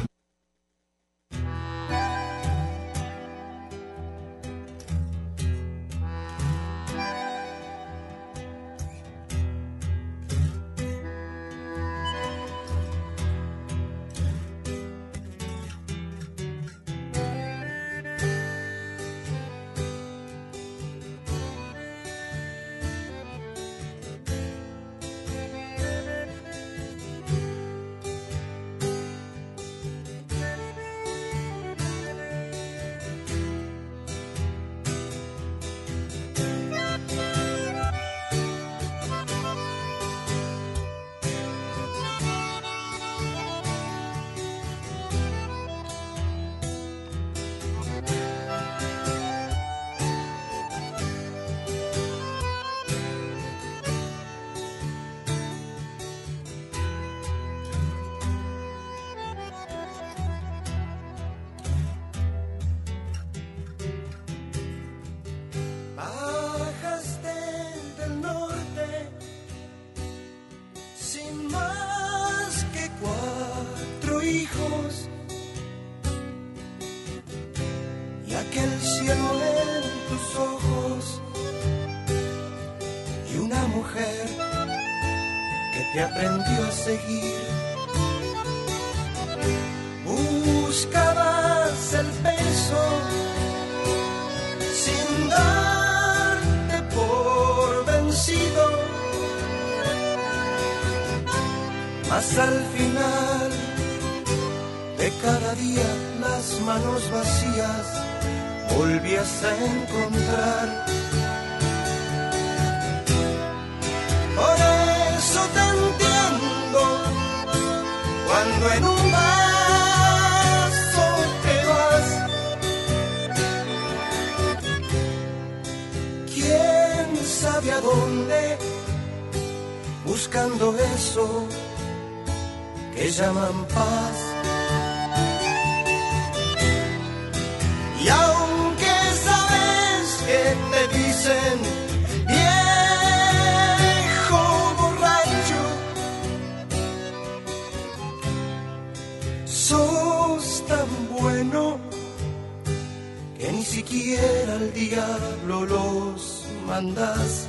Diablo los mandas,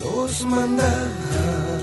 los mandas.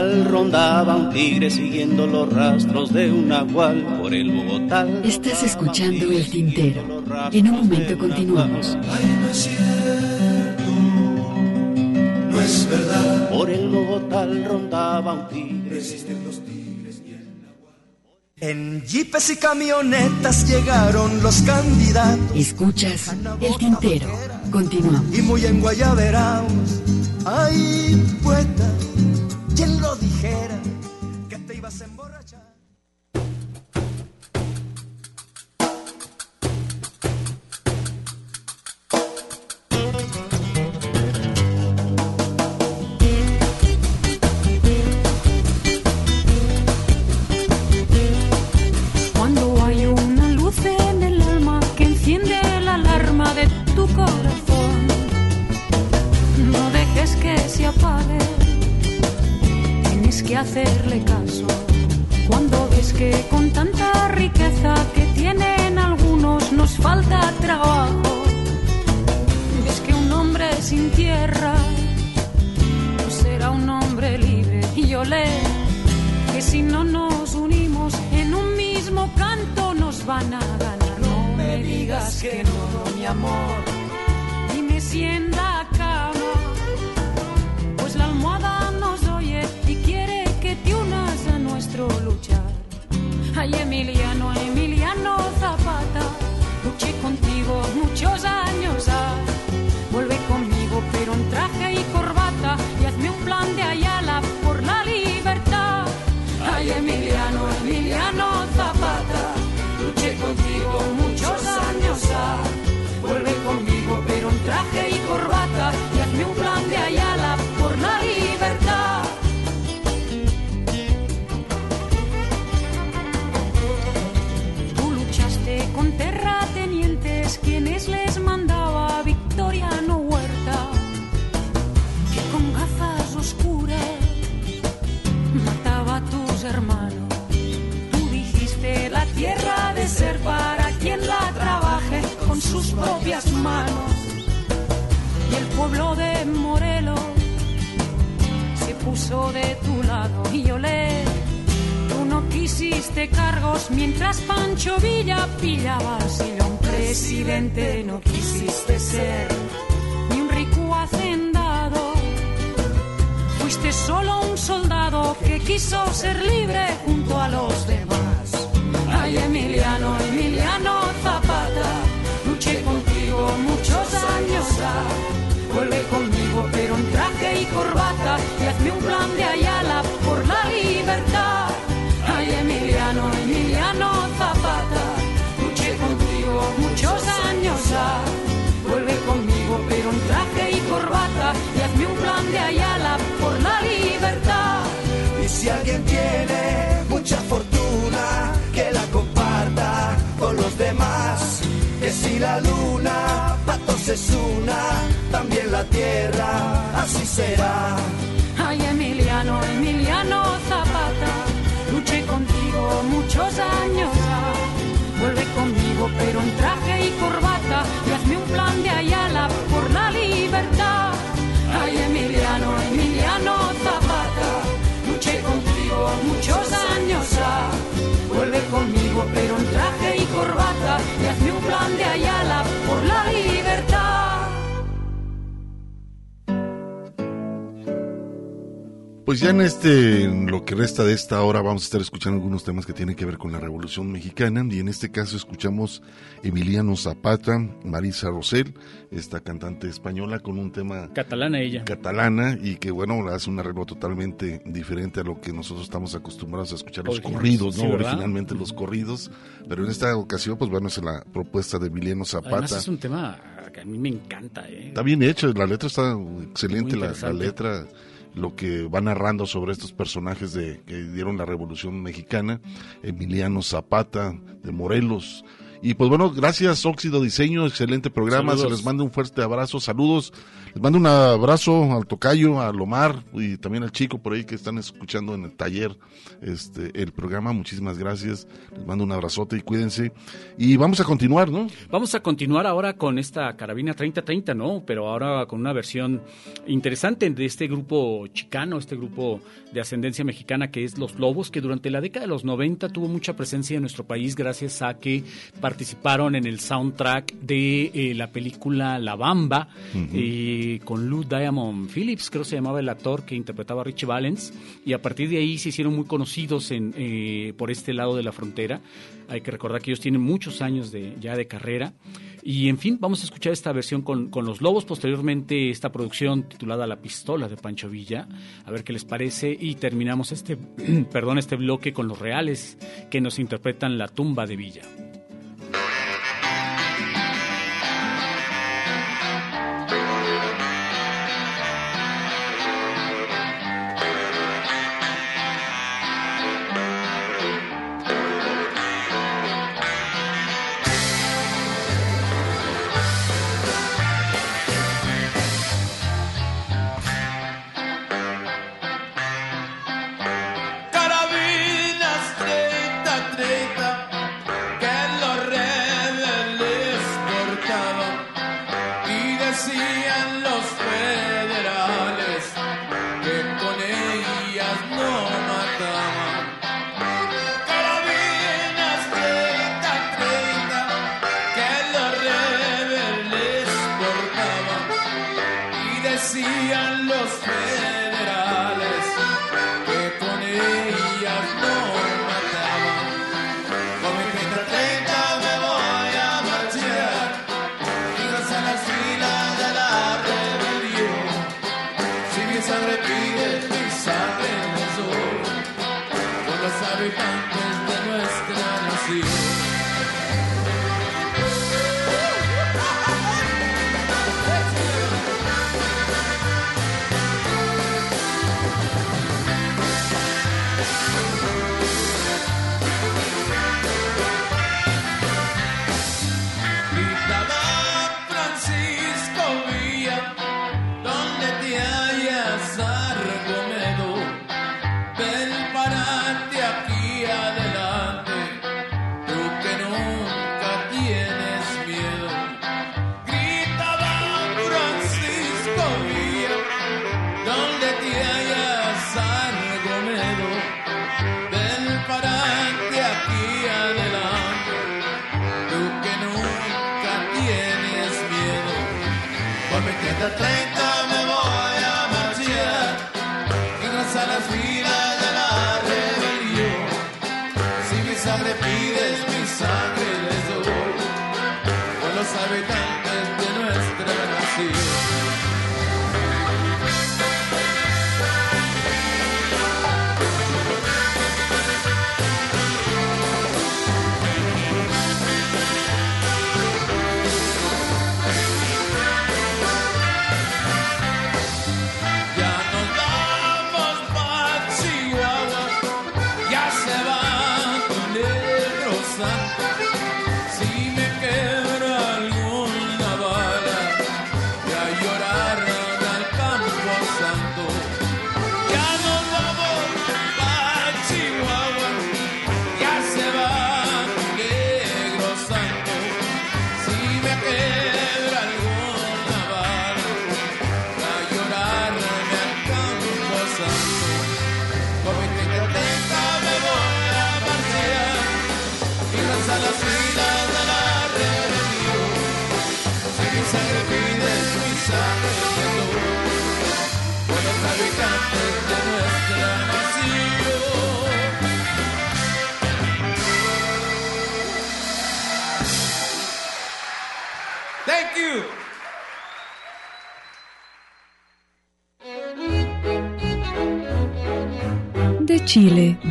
Rondaba un tigre siguiendo los rastros de un nahual por el Bogotá. Estás escuchando el tintero. En un momento continuamos. Ay, no es cierto, no es verdad. Por el Bogotá rondaba un tigre. los tigres y el nahual. En jeepes y camionetas llegaron los candidatos. Escuchas el tintero. Continuamos. Y muy en Guayaberaos, ay, poeta Ay, Emiliano, Emiliano Zapata, luché contigo muchos años. Vuelve conmigo, pero en traje y corbata, y hazme un plan de Ayala por la libertad. Ay, Emiliano, Emiliano Zapata, luché contigo muchos años. Vuelve conmigo, pero en traje Pues ya en este, en lo que resta de esta hora, vamos a estar escuchando algunos temas que tienen que ver con la Revolución Mexicana y en este caso escuchamos Emiliano Zapata, Marisa Rosell, esta cantante española con un tema Catalana ella. catalana y que bueno, hace un arreglo totalmente diferente a lo que nosotros estamos acostumbrados a escuchar los Original, corridos, ¿no? Originalmente los corridos, pero en esta ocasión pues bueno, es la propuesta de Emiliano Zapata. Además es un tema que a mí me encanta. ¿eh? Está bien hecho, la letra está excelente, la, letra, lo que va narrando sobre estos personajes de que dieron la Revolución Mexicana, Emiliano Zapata, de Morelos. Y pues bueno, gracias Óxido Diseño, excelente programa, Saludos. se les manda un fuerte abrazo, saludos, les mando un abrazo al Tocayo, a Lomar y también al chico por ahí que están escuchando en el taller este el programa, muchísimas gracias, les mando un abrazote y cuídense. Y vamos a continuar, ¿no? Vamos a continuar ahora con esta carabina 3030, ¿no? Pero ahora con una versión interesante de este grupo chicano, este grupo de ascendencia mexicana que es Los Lobos, que durante la década de los 90 tuvo mucha presencia en nuestro país gracias a que participaron en el soundtrack de eh, la película La Bamba, Ujú. eh, con Lou Diamond Phillips, creo se llamaba el actor que interpretaba a Richie Valens, y a partir de ahí se hicieron muy conocidos en, eh, por este lado de la frontera. Hay que recordar que ellos tienen muchos años de, ya de carrera. Y en fin, vamos a escuchar esta versión con, con los lobos, posteriormente esta producción titulada La pistola de Pancho Villa, a ver qué les parece y terminamos este, perdón, este bloque con los reales que nos interpretan La tumba de Villa.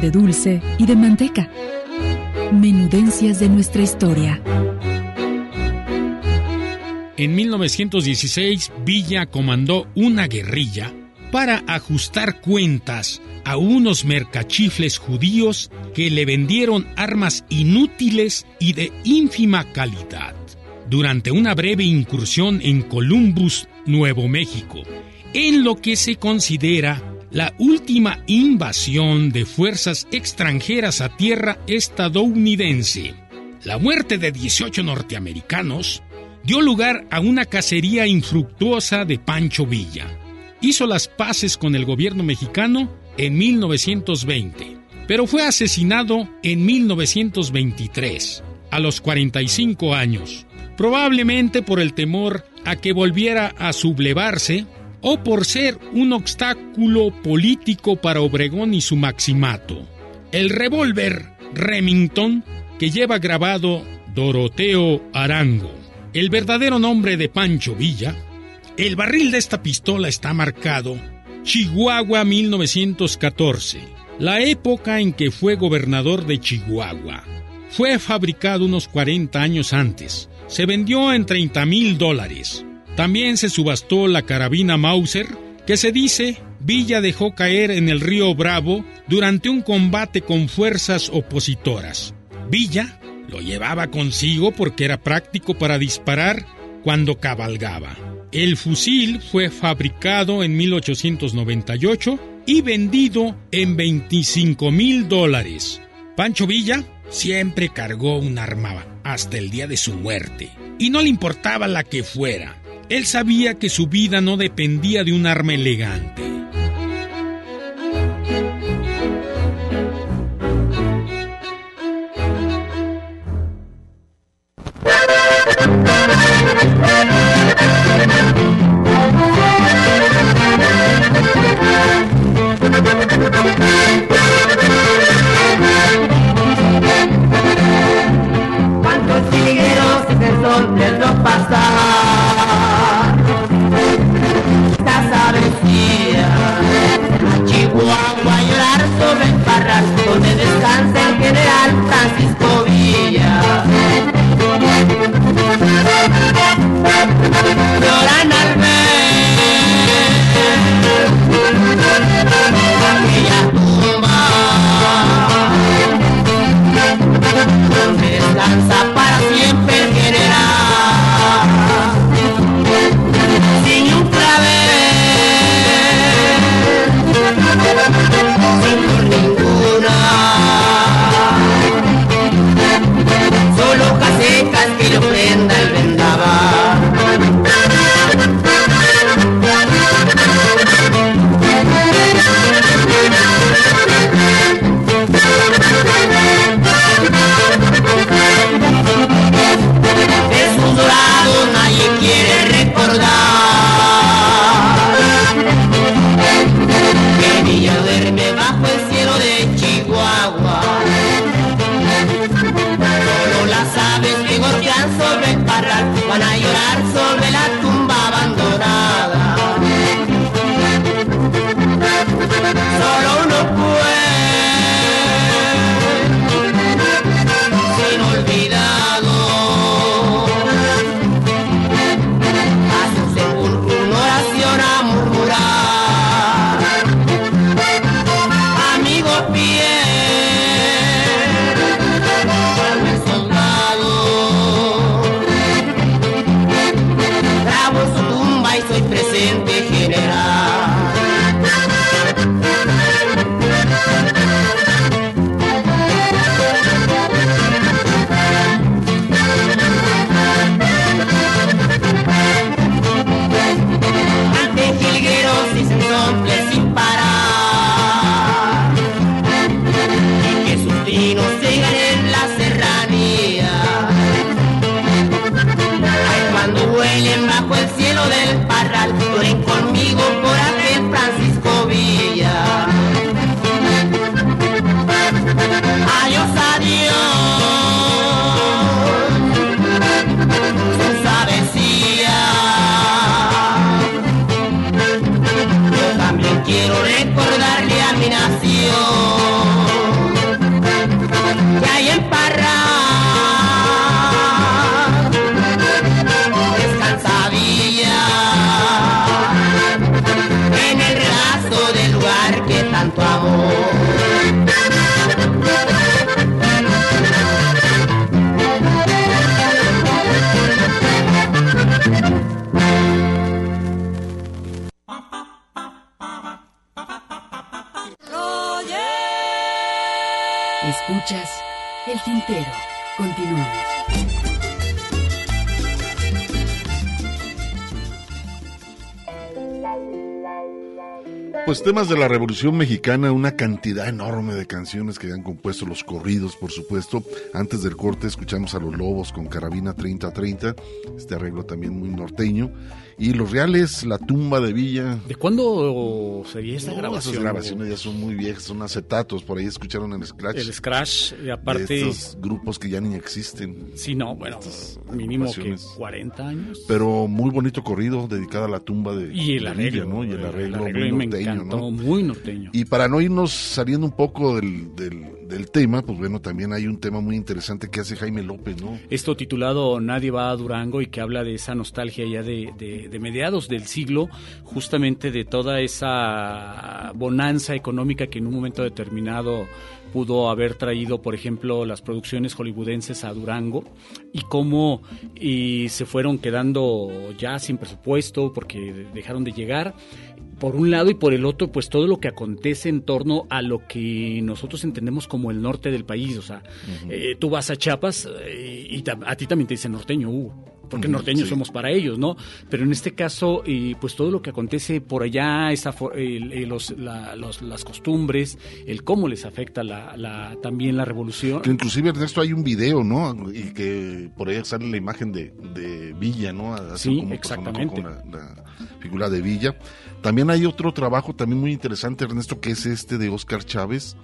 De dulce y de manteca. Menudencias de nuestra historia. En 1916, Villa comandó una guerrilla para ajustar cuentas a unos mercachifles judíos que le vendieron armas inútiles y de ínfima calidad durante una breve incursión en Columbus, Nuevo México, en lo que se considera la última invasión de fuerzas extranjeras a tierra estadounidense. La muerte de 18 norteamericanos dio lugar a una cacería infructuosa de Pancho Villa. Hizo las paces con el gobierno mexicano en 1920, pero fue asesinado en 1923, a los 45 años, probablemente por el temor a que volviera a sublevarse o por ser un obstáculo político para Obregón y su maximato. El revólver Remington, que lleva grabado Doroteo Arango, el verdadero nombre de Pancho Villa, el barril de esta pistola está marcado Chihuahua 1914, la época en que fue gobernador de Chihuahua. Fue fabricado unos 40 años antes. Se vendió en 30 mil dólares. También se subastó la carabina Mauser, que se dice Villa dejó caer en el río Bravo durante un combate con fuerzas opositoras. Villa lo llevaba consigo porque era práctico para disparar cuando cabalgaba. El fusil fue fabricado en 1898 y vendido en 25 mil dólares. Pancho Villa siempre cargó un arma hasta el día de su muerte, y no le importaba la que fuera. Él sabía que su vida no dependía de un arma elegante. Temas de la Revolución Mexicana, una cantidad enorme de canciones que han compuesto los corridos, por supuesto. Antes del corte escuchamos a los Lobos con Carabina 3030, este arreglo también muy norteño. Y Los Reales, La Tumba de Villa. ¿De cuándo sería esta No, grabación? Esas grabaciones ya son muy viejas, son acetatos, por ahí escucharon el Scratch. El Scratch, y aparte... De estos grupos que ya ni existen. Sí, no, bueno, mínimo que agrupaciones. 40 años. Pero muy bonito corrido dedicado a la tumba de, Y el arreglo, Villa, ¿no? Y el el arreglo, muy norteño, encantó, ¿no? muy norteño. Y para no irnos saliendo un poco del, del, del tema, pues bueno, también hay un tema muy interesante que hace Jaime López, ¿no? Esto titulado Nadie va a Durango y que habla de esa nostalgia ya de, de- de mediados del siglo, justamente de toda esa bonanza económica que en un momento determinado pudo haber traído, por ejemplo, las producciones hollywoodenses a Durango y cómo y se fueron quedando ya sin presupuesto porque dejaron de llegar por un lado y por el otro, pues todo lo que acontece en torno a lo que nosotros entendemos como el norte del país. O sea, eh, tú vas a Chiapas eh, y a ti también te dicen norteño, uh, porque norteños sí. somos para ellos, ¿no? Pero en este caso, eh, pues todo lo que acontece por allá, esa, el- los, la- los- las costumbres, el cómo les afecta la, la- también la revolución. Que inclusive Ernesto hay un video, ¿no? Y que por ahí sale la imagen de, de Villa, ¿no? Así Sí, como exactamente. la figura de Villa. También hay otro trabajo también muy interesante, Ernesto, que es este de Oscar Chávez,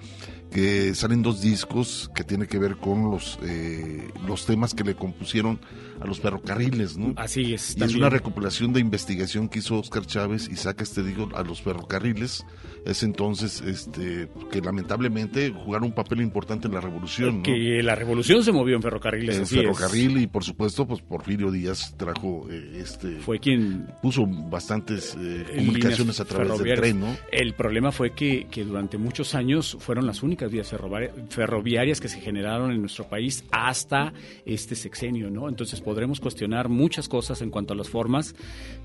que salen dos discos que tiene que ver con los, eh, los temas que le compusieron a los ferrocarriles, ¿no? Así es. Y es una recopilación de investigación que hizo Oscar Chávez y saca este digo a los ferrocarriles. Es entonces este que lamentablemente jugaron un papel importante en la revolución, ¿no? Que la revolución se movió en ferrocarriles. en así es. ferrocarril y por supuesto pues Porfirio Díaz trajo eh, este Fue quien puso bastantes eh, comunicaciones a través del tren, ¿no? El problema fue que, que durante muchos años fueron las únicas vías ferroviarias que se generaron en nuestro país hasta este sexenio, ¿no? Entonces podremos cuestionar muchas cosas en cuanto a las formas,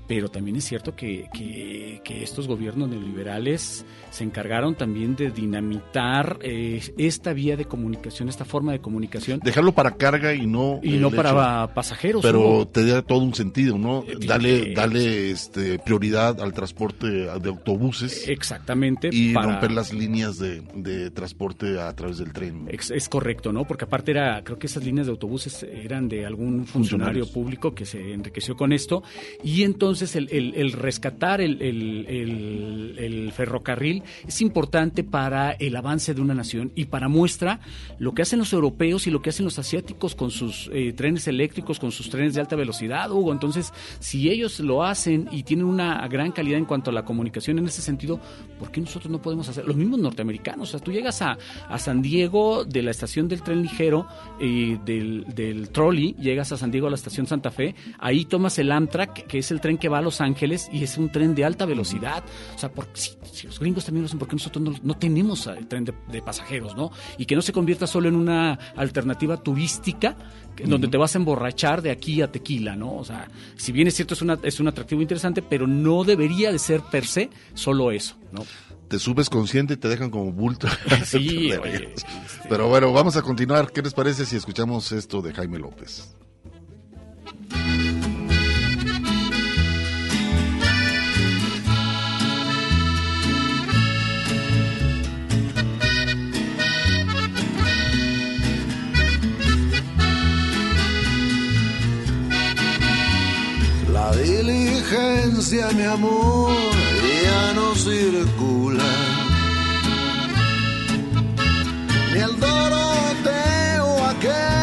pero también es cierto que, que- que estos gobiernos neoliberales se encargaron también de dinamitar eh, esta vía de comunicación, esta forma de comunicación. Dejarlo para carga y no Y no hecho- para pasajeros. Pero te da todo un sentido, ¿no? Eh, Dale, eh, dale este, prioridad al transporte de autobuses. Exactamente. Y para- romper las líneas de, de transporte a través del tren. Es, es correcto, ¿no? Porque aparte era, creo que esas líneas de autobuses eran de algún funcionario Funcionarios. público que se enriqueció con esto. Y entonces el, rescatar el, ferrocarril es importante para el avance de una nación y para muestra lo que hacen los europeos y lo que hacen los asiáticos con sus eh, trenes eléctricos, con sus trenes de alta velocidad, Hugo. Entonces, si ellos lo hacen y tienen una gran calidad en cuanto a la comunicación en ese sentido, ¿por qué nosotros no podemos hacer? Los mismos norteamericanos. O sea, tú llegas a, a San Diego de la estación del tren ligero, eh, del, del trolley, llegas a San Diego a la estación Santa Fe, ahí tomas el Amtrak, que es el tren que va a Los Ángeles y es un tren de alta velocidad. O sea, si, si los gringos también lo hacen, ¿por qué nosotros no, no tenemos eh, tren de, de pasajeros, no? Y que no se convierta solo en una alternativa turística que- donde te vas a emborrachar de aquí a tequila, ¿no? O sea, si bien es cierto, es, una, es un atractivo interesante, pero no debería de ser per se solo eso, ¿no? Te subes consciente y te dejan como bulto. Sí, Te oye, ríes. Pero bueno, vamos a continuar. ¿Qué les parece si escuchamos esto de Jaime López? La diligencia, mi amor, ya no circula. Ni el Doroteo aquel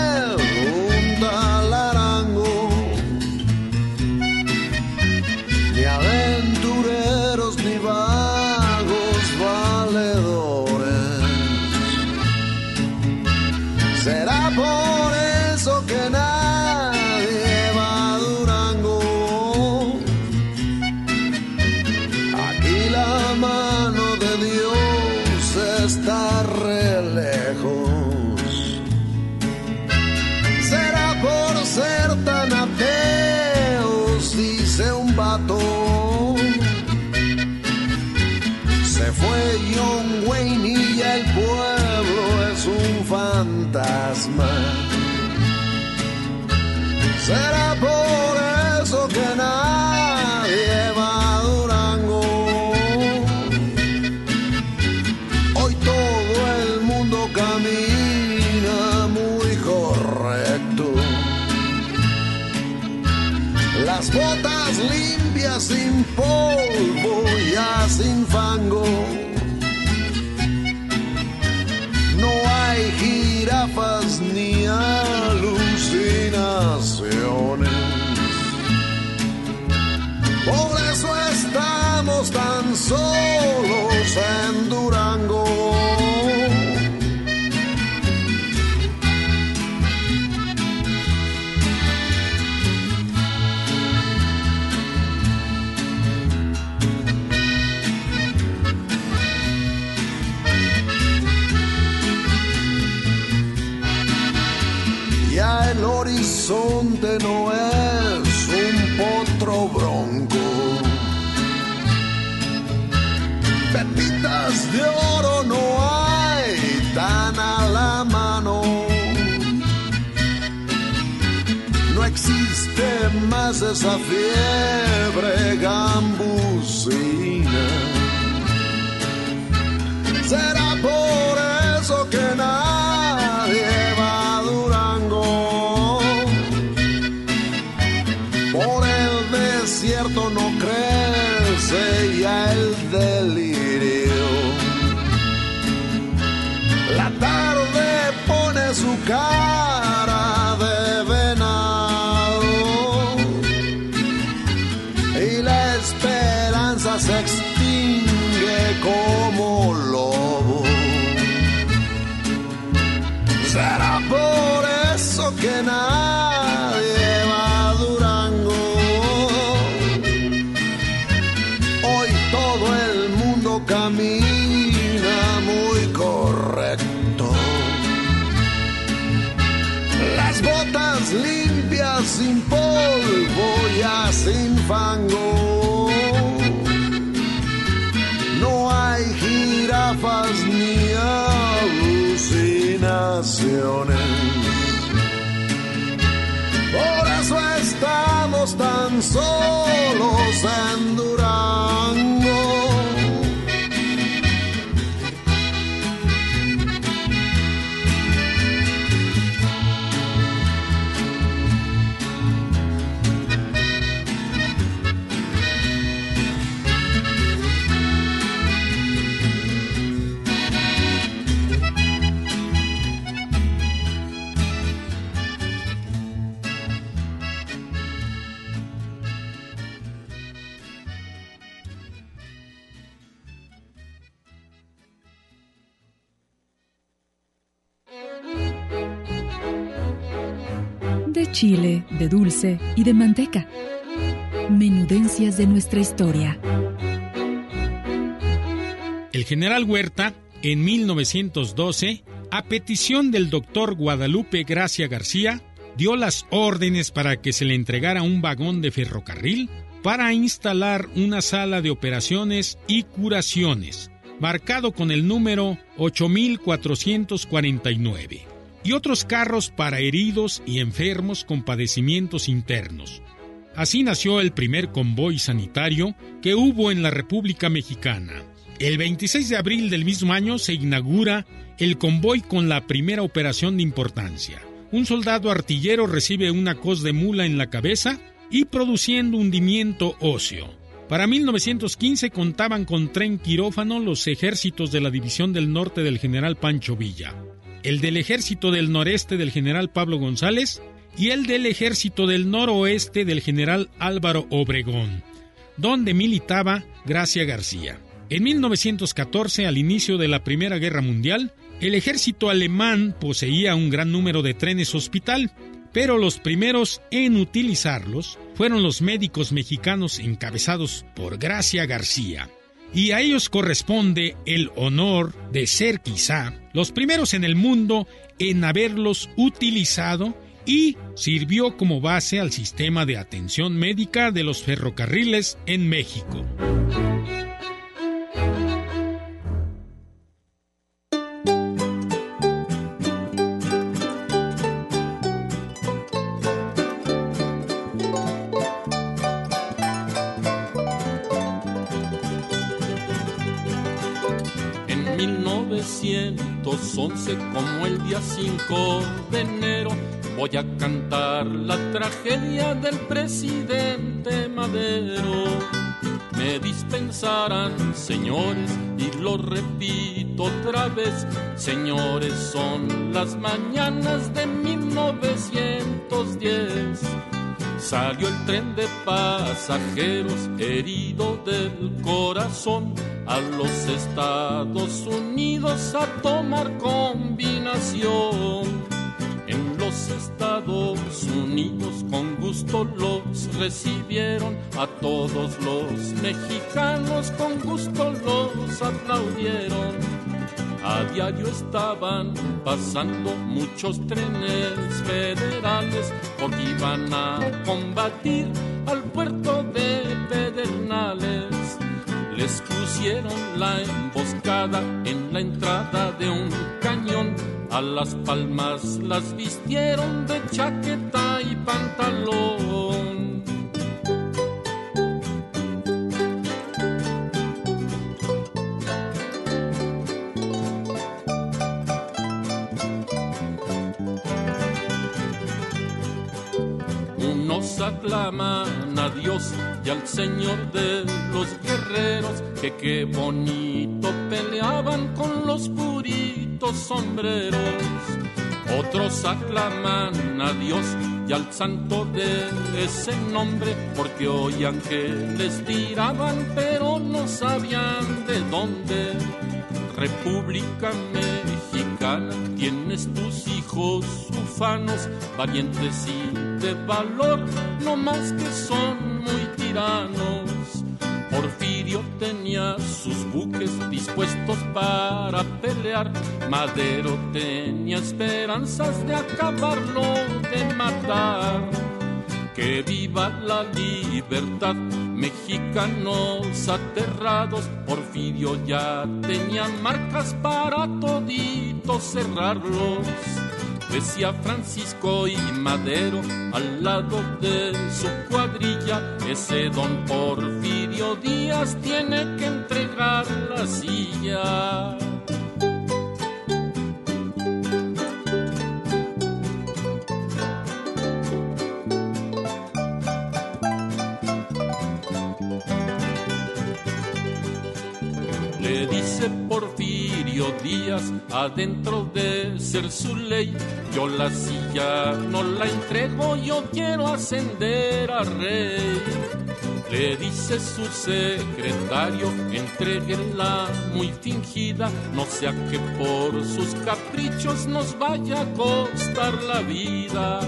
Será por eso que nadie va a Durango. Hoy todo el mundo camina muy correcto. Las botas limpias sin polvo, ya sin fango. Jirafas ni alucinaciones. Por eso estamos tan solos horizonte no es un potro bronco. Pepitas de oro no hay tan a la mano. No existe más esa fiebre gambusina. Será por tan solos en chile, de dulce y de manteca. Menudencias de nuestra historia. El general Huerta, en 1912, a petición del doctor Guadalupe Gracia García, dio las órdenes para que se le entregara un vagón de ferrocarril para instalar una sala de operaciones y curaciones, marcado con el número 8449, y otros carros para heridos y enfermos con padecimientos internos. Así nació el primer convoy sanitario que hubo en la República Mexicana. El 26 de abril del mismo año se inaugura el convoy con la primera operación de importancia. Un soldado artillero recibe una cos de mula en la cabeza y produciendo hundimiento óseo. Para 1915 contaban con tren quirófano los ejércitos de la División del Norte del general Pancho Villa, el del ejército del noreste del general Pablo González y el del ejército del noroeste del general Álvaro Obregón, donde militaba Gracia García. En 1914, al inicio de la Primera Guerra Mundial, el ejército alemán poseía un gran número de trenes hospital, pero los primeros en utilizarlos fueron los médicos mexicanos encabezados por Gracia García. Y a ellos corresponde el honor de ser quizá los primeros en el mundo en haberlos utilizado y sirvió como base al sistema de atención médica de los ferrocarriles en México. 1911 como el día 5 de enero voy a cantar la tragedia del presidente Madero. Me dispensarán, señores, y lo repito otra vez, señores, son las mañanas de 1910 Salió el tren de pasajeros herido del corazón a los Estados Unidos tomar combinación. En los Estados Unidos con gusto los recibieron, a todos los mexicanos con gusto los aplaudieron a diario estaban pasando muchos trenes federales porque iban a combatir al puerto de Pedernales. Les pusieron la emboscada en la entrada de un cañón. A las palmas las vistieron de chaqueta y pantalón. aclaman Dios y al Señor de los guerreros, que qué bonito peleaban con los puritos sombreros. Otros aclaman a Dios y al santo de ese nombre, porque oían que les tiraban, pero no sabían de dónde. República Mexicana, tienes tus hijos ufanos, valientes y de valor, no más que son muy tiranos. Porfirio tenía sus buques dispuestos para pelear. Madero tenía esperanzas de acabarlo, de matar. Que viva la libertad, mexicanos aterrados. Porfirio ya tenía marcas para toditos cerrarlos decía Francisco y Madero al lado de su cuadrilla, ese don Porfirio Díaz tiene que entregar la silla. Porfirio Díaz adentro de ser su ley yo la silla no la entrego, yo quiero ascender a rey. Le dice su secretario, entreguenla muy fingida, no sea que por sus caprichos nos vaya a costar la vida.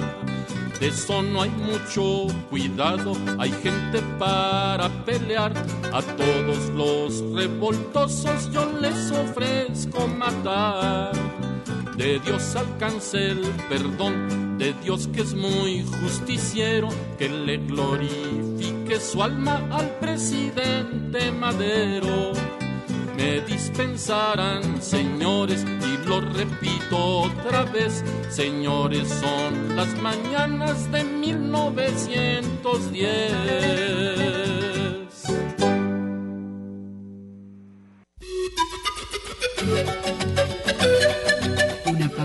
De eso no hay mucho cuidado, hay gente para pelear. A todos los revoltosos yo les ofrezco matar de Dios alcance el perdón, de Dios que es muy justiciero, que le glorifique su alma al presidente Madero. Me dispensarán, señores, y lo repito otra vez, señores, son las mañanas de 1910.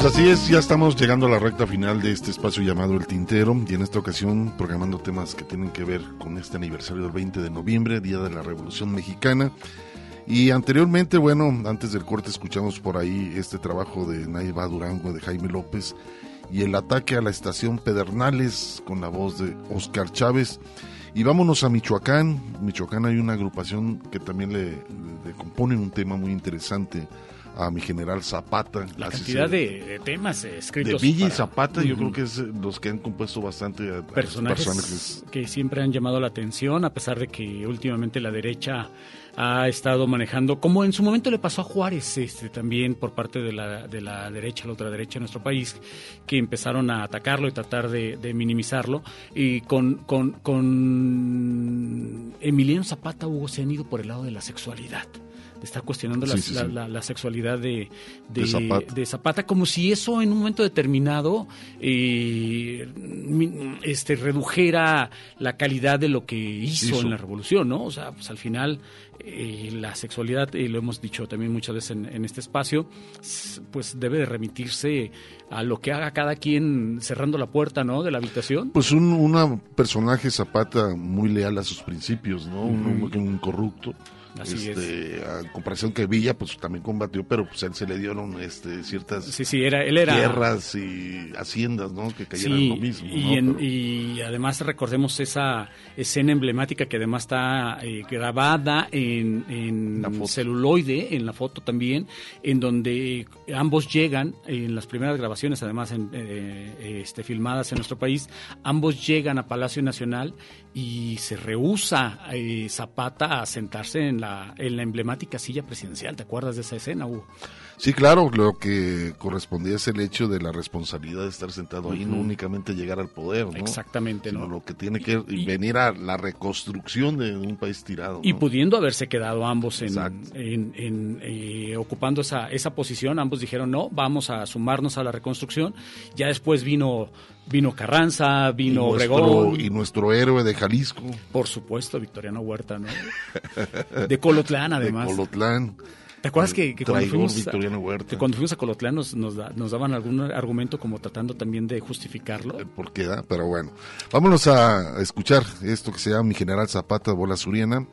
Pues así es, ya estamos llegando a la recta final de este espacio llamado El Tintero y en esta ocasión programando temas que tienen que ver con este aniversario del 20 de noviembre, Día de la Revolución Mexicana. Y anteriormente, bueno, antes del corte escuchamos por ahí este trabajo de Naiva Durango, de Jaime López, y el ataque a la estación Pedernales con la voz de Oscar Chávez. Y vámonos a Michoacán. Michoacán hay una agrupación que también le, le compone un tema muy interesante a mi general Zapata. La cantidad se- de, de temas eh, de escritos. Villa y Zapata, yo creo que es eh, los que han compuesto bastante a- a los personajes, que siempre han llamado la atención, a pesar de que últimamente la derecha ha estado manejando, como en su momento le pasó a Juárez, este, también por parte de la, de la derecha, la otra derecha de nuestro país, que empezaron a atacarlo y tratar de, de minimizarlo. Y con, con, con Emiliano Zapata, Hugo, se han ido por el lado de la sexualidad. Estar cuestionando la, Sí, la- sí. la- la sexualidad de, De Zapata. de Zapata, como si eso en un momento determinado eh, este, redujera la calidad de lo que hizo, Hizo. en la revolución, ¿no? O sea, pues al final eh, la sexualidad, y lo hemos dicho también muchas veces en, en este espacio, pues debe de remitirse a lo que haga cada quien cerrando la puerta, ¿no? De la habitación. Pues un una personaje Zapata muy leal a sus principios, ¿no? Un un corrupto. Así este, A comparación que Villa, pues también combatió, pero pues él se le dieron este, ciertas Sí, sí, era, él era... tierras y haciendas, ¿no? Que cayeran Sí, lo mismo. y, ¿no? en- Pero- y además recordemos esa escena emblemática que además está eh, grabada en, en celuloide, en la foto también, en donde ambos llegan, en las primeras grabaciones además en, eh, este, filmadas en nuestro país, ambos llegan a Palacio Nacional y se rehúsa eh, Zapata a sentarse en la, en la emblemática silla presidencial. ¿Te acuerdas de esa escena, Hugo? Sí, claro, lo que correspondía es el hecho de la responsabilidad de estar sentado ahí, no únicamente llegar al poder, ¿no? Exactamente, Sino ¿no? lo que tiene que venir a la reconstrucción de un país tirado. Y ¿no? pudiendo haberse quedado ambos en, Exacto. en- en, eh, ocupando esa, esa posición, ambos dijeron no, vamos a sumarnos a la reconstrucción. Ya después vino vino Carranza, vino y nuestro, Obregón, y nuestro héroe de Jalisco. por supuesto Victoriano Huerta, ¿no? De Colotlán además. De Colotlán. ¿Te acuerdas que, que cuando, fuimos que cuando fuimos a Colotlán nos, nos, da- nos daban algún argumento como tratando también de justificarlo? ¿Por qué da? Pero bueno, vámonos a escuchar esto que se llama Mi General Zapata, Bola Suriana.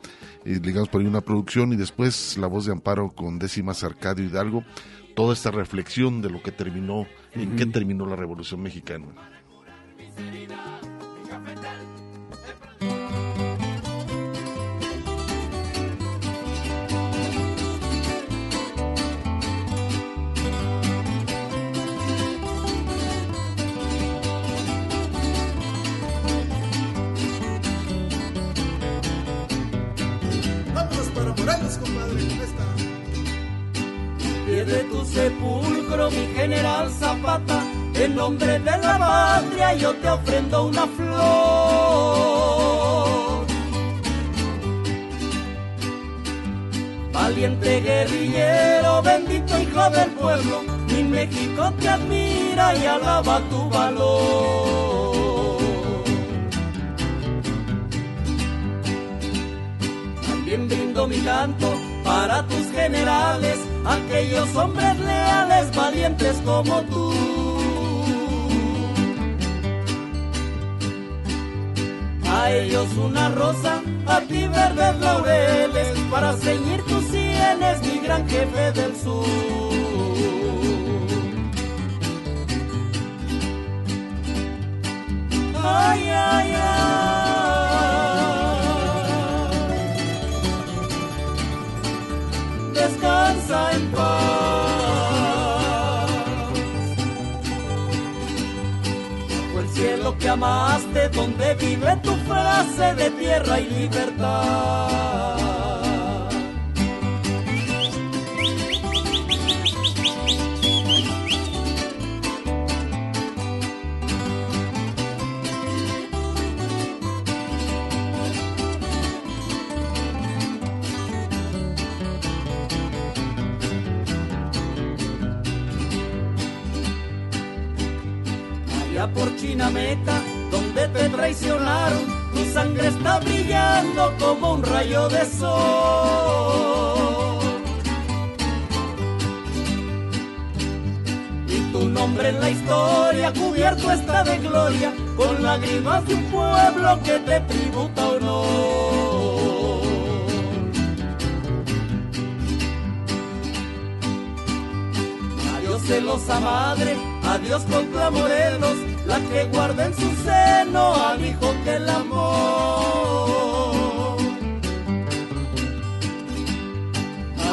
Y digamos por ahí una producción y después la voz de Amparo con décimas Arcadio Hidalgo. Toda esta reflexión de lo que terminó, en qué terminó la Revolución Mexicana. Vámonos para Morelos, compadre, esta. Pie de tu sepulcro, mi general Zapata, en nombre de la patria yo te ofrendo una flor. Valiente guerrillero, bendito hijo del pueblo, mi México te admira y alaba tu valor. También brindo mi canto para tus generales, aquellos hombres leales, valientes como tú. A ellos una rosa, a ti verdes laureles, para ceñir tus sienes, mi gran jefe del sur. Ay, ay, ay. Descansa en paz. Cielo que amaste, donde vive tu frase de tierra y libertad. Allá por Chinameta, donde te traicionaron, tu sangre está brillando como un rayo de sol. Y tu nombre en la historia cubierto está de gloria, con lágrimas de un pueblo que te tributa honor. Adiós celosa madre, adiós contra Morelos, la que guarda en su seno al hijo que.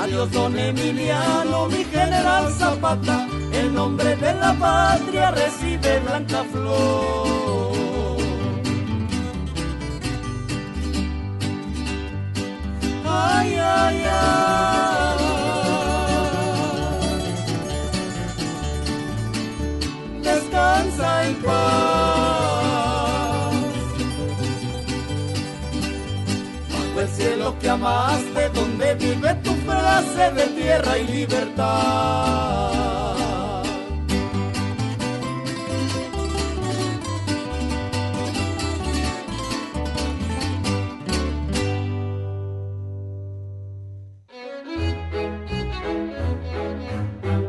Adiós Adiós don Emiliano, mi general Zapata, el nombre de la patria recibe blanca flor. Ay, ay, ay. En paz. Bajo el cielo que amaste, donde vive tu frase de tierra y libertad.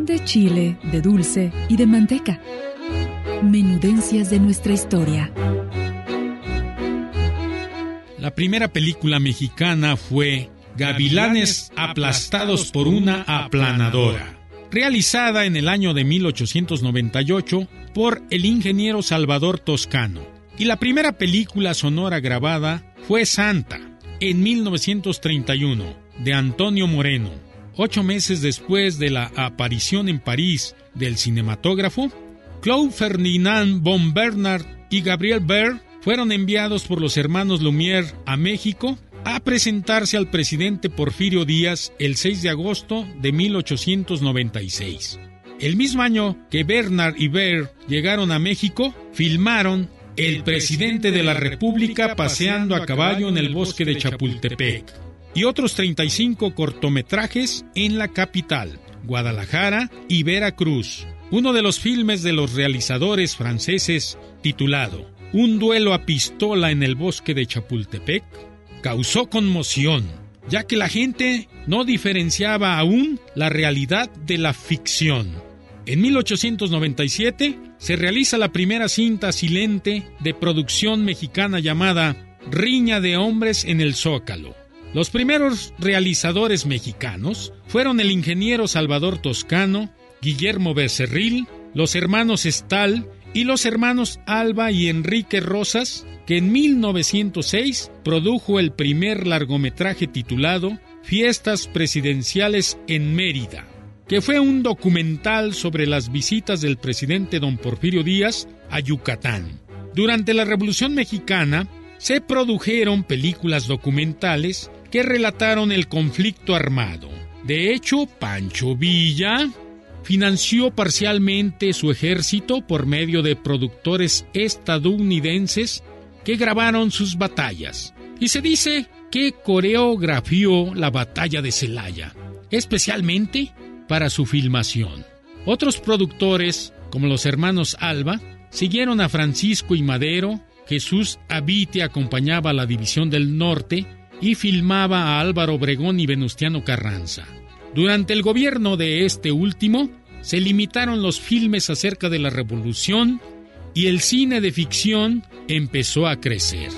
De chile, de dulce y de manteca. Menudencias de nuestra historia. La primera película mexicana fue Gavilanes aplastados por una aplanadora, realizada en el año de 1898 por el ingeniero Salvador Toscano. Y la primera película sonora grabada fue Santa, en 1931, de Antonio Moreno. Ocho meses después de la aparición en París del cinematógrafo, Claude Ferdinand von Bernard y Gabriel Baer fueron enviados por los hermanos Lumière a México a presentarse al presidente Porfirio Díaz el 6 de agosto de 1896. El mismo año que Bernard y Baer llegaron a México, filmaron El presidente de la República paseando a caballo en el bosque de Chapultepec y otros 35 cortometrajes en la capital, Guadalajara y Veracruz. Uno de los filmes de los realizadores franceses, titulado Un duelo a pistola en el bosque de Chapultepec, causó conmoción, ya que la gente no diferenciaba aún la realidad de la ficción. En 1897 se realiza la primera cinta silente de producción mexicana llamada Riña de Hombres en el Zócalo. Los primeros realizadores mexicanos fueron el ingeniero Salvador Toscano, Guillermo Becerril, los hermanos Estal y los hermanos Alba y Enrique Rosas, que en 1906 produjo el primer largometraje titulado Fiestas Presidenciales en Mérida, que fue un documental sobre las visitas del presidente don Porfirio Díaz a Yucatán. Durante la Revolución Mexicana se produjeron películas documentales que relataron el conflicto armado. De hecho, Pancho Villa financió parcialmente su ejército por medio de productores estadounidenses que grabaron sus batallas. Y se dice que coreografió la batalla de Celaya, especialmente para su filmación. Otros productores, como los hermanos Alba, siguieron a Francisco y Madero, Jesús Abite acompañaba a la División del Norte y filmaba a Álvaro Obregón y Venustiano Carranza. Durante el gobierno de este último, se limitaron los filmes acerca de la revolución y el cine de ficción empezó a crecer.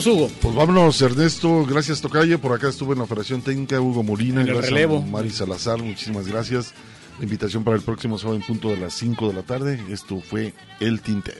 Vámonos, Hugo. Pues vámonos, Ernesto. Gracias, Tocayo. Por acá estuvo en la operación técnica Hugo Molina. En el gracias relevo. a Mari Salazar. Muchísimas gracias. La invitación para el próximo sábado en punto de las 5 de la tarde. Esto fue El Tintero.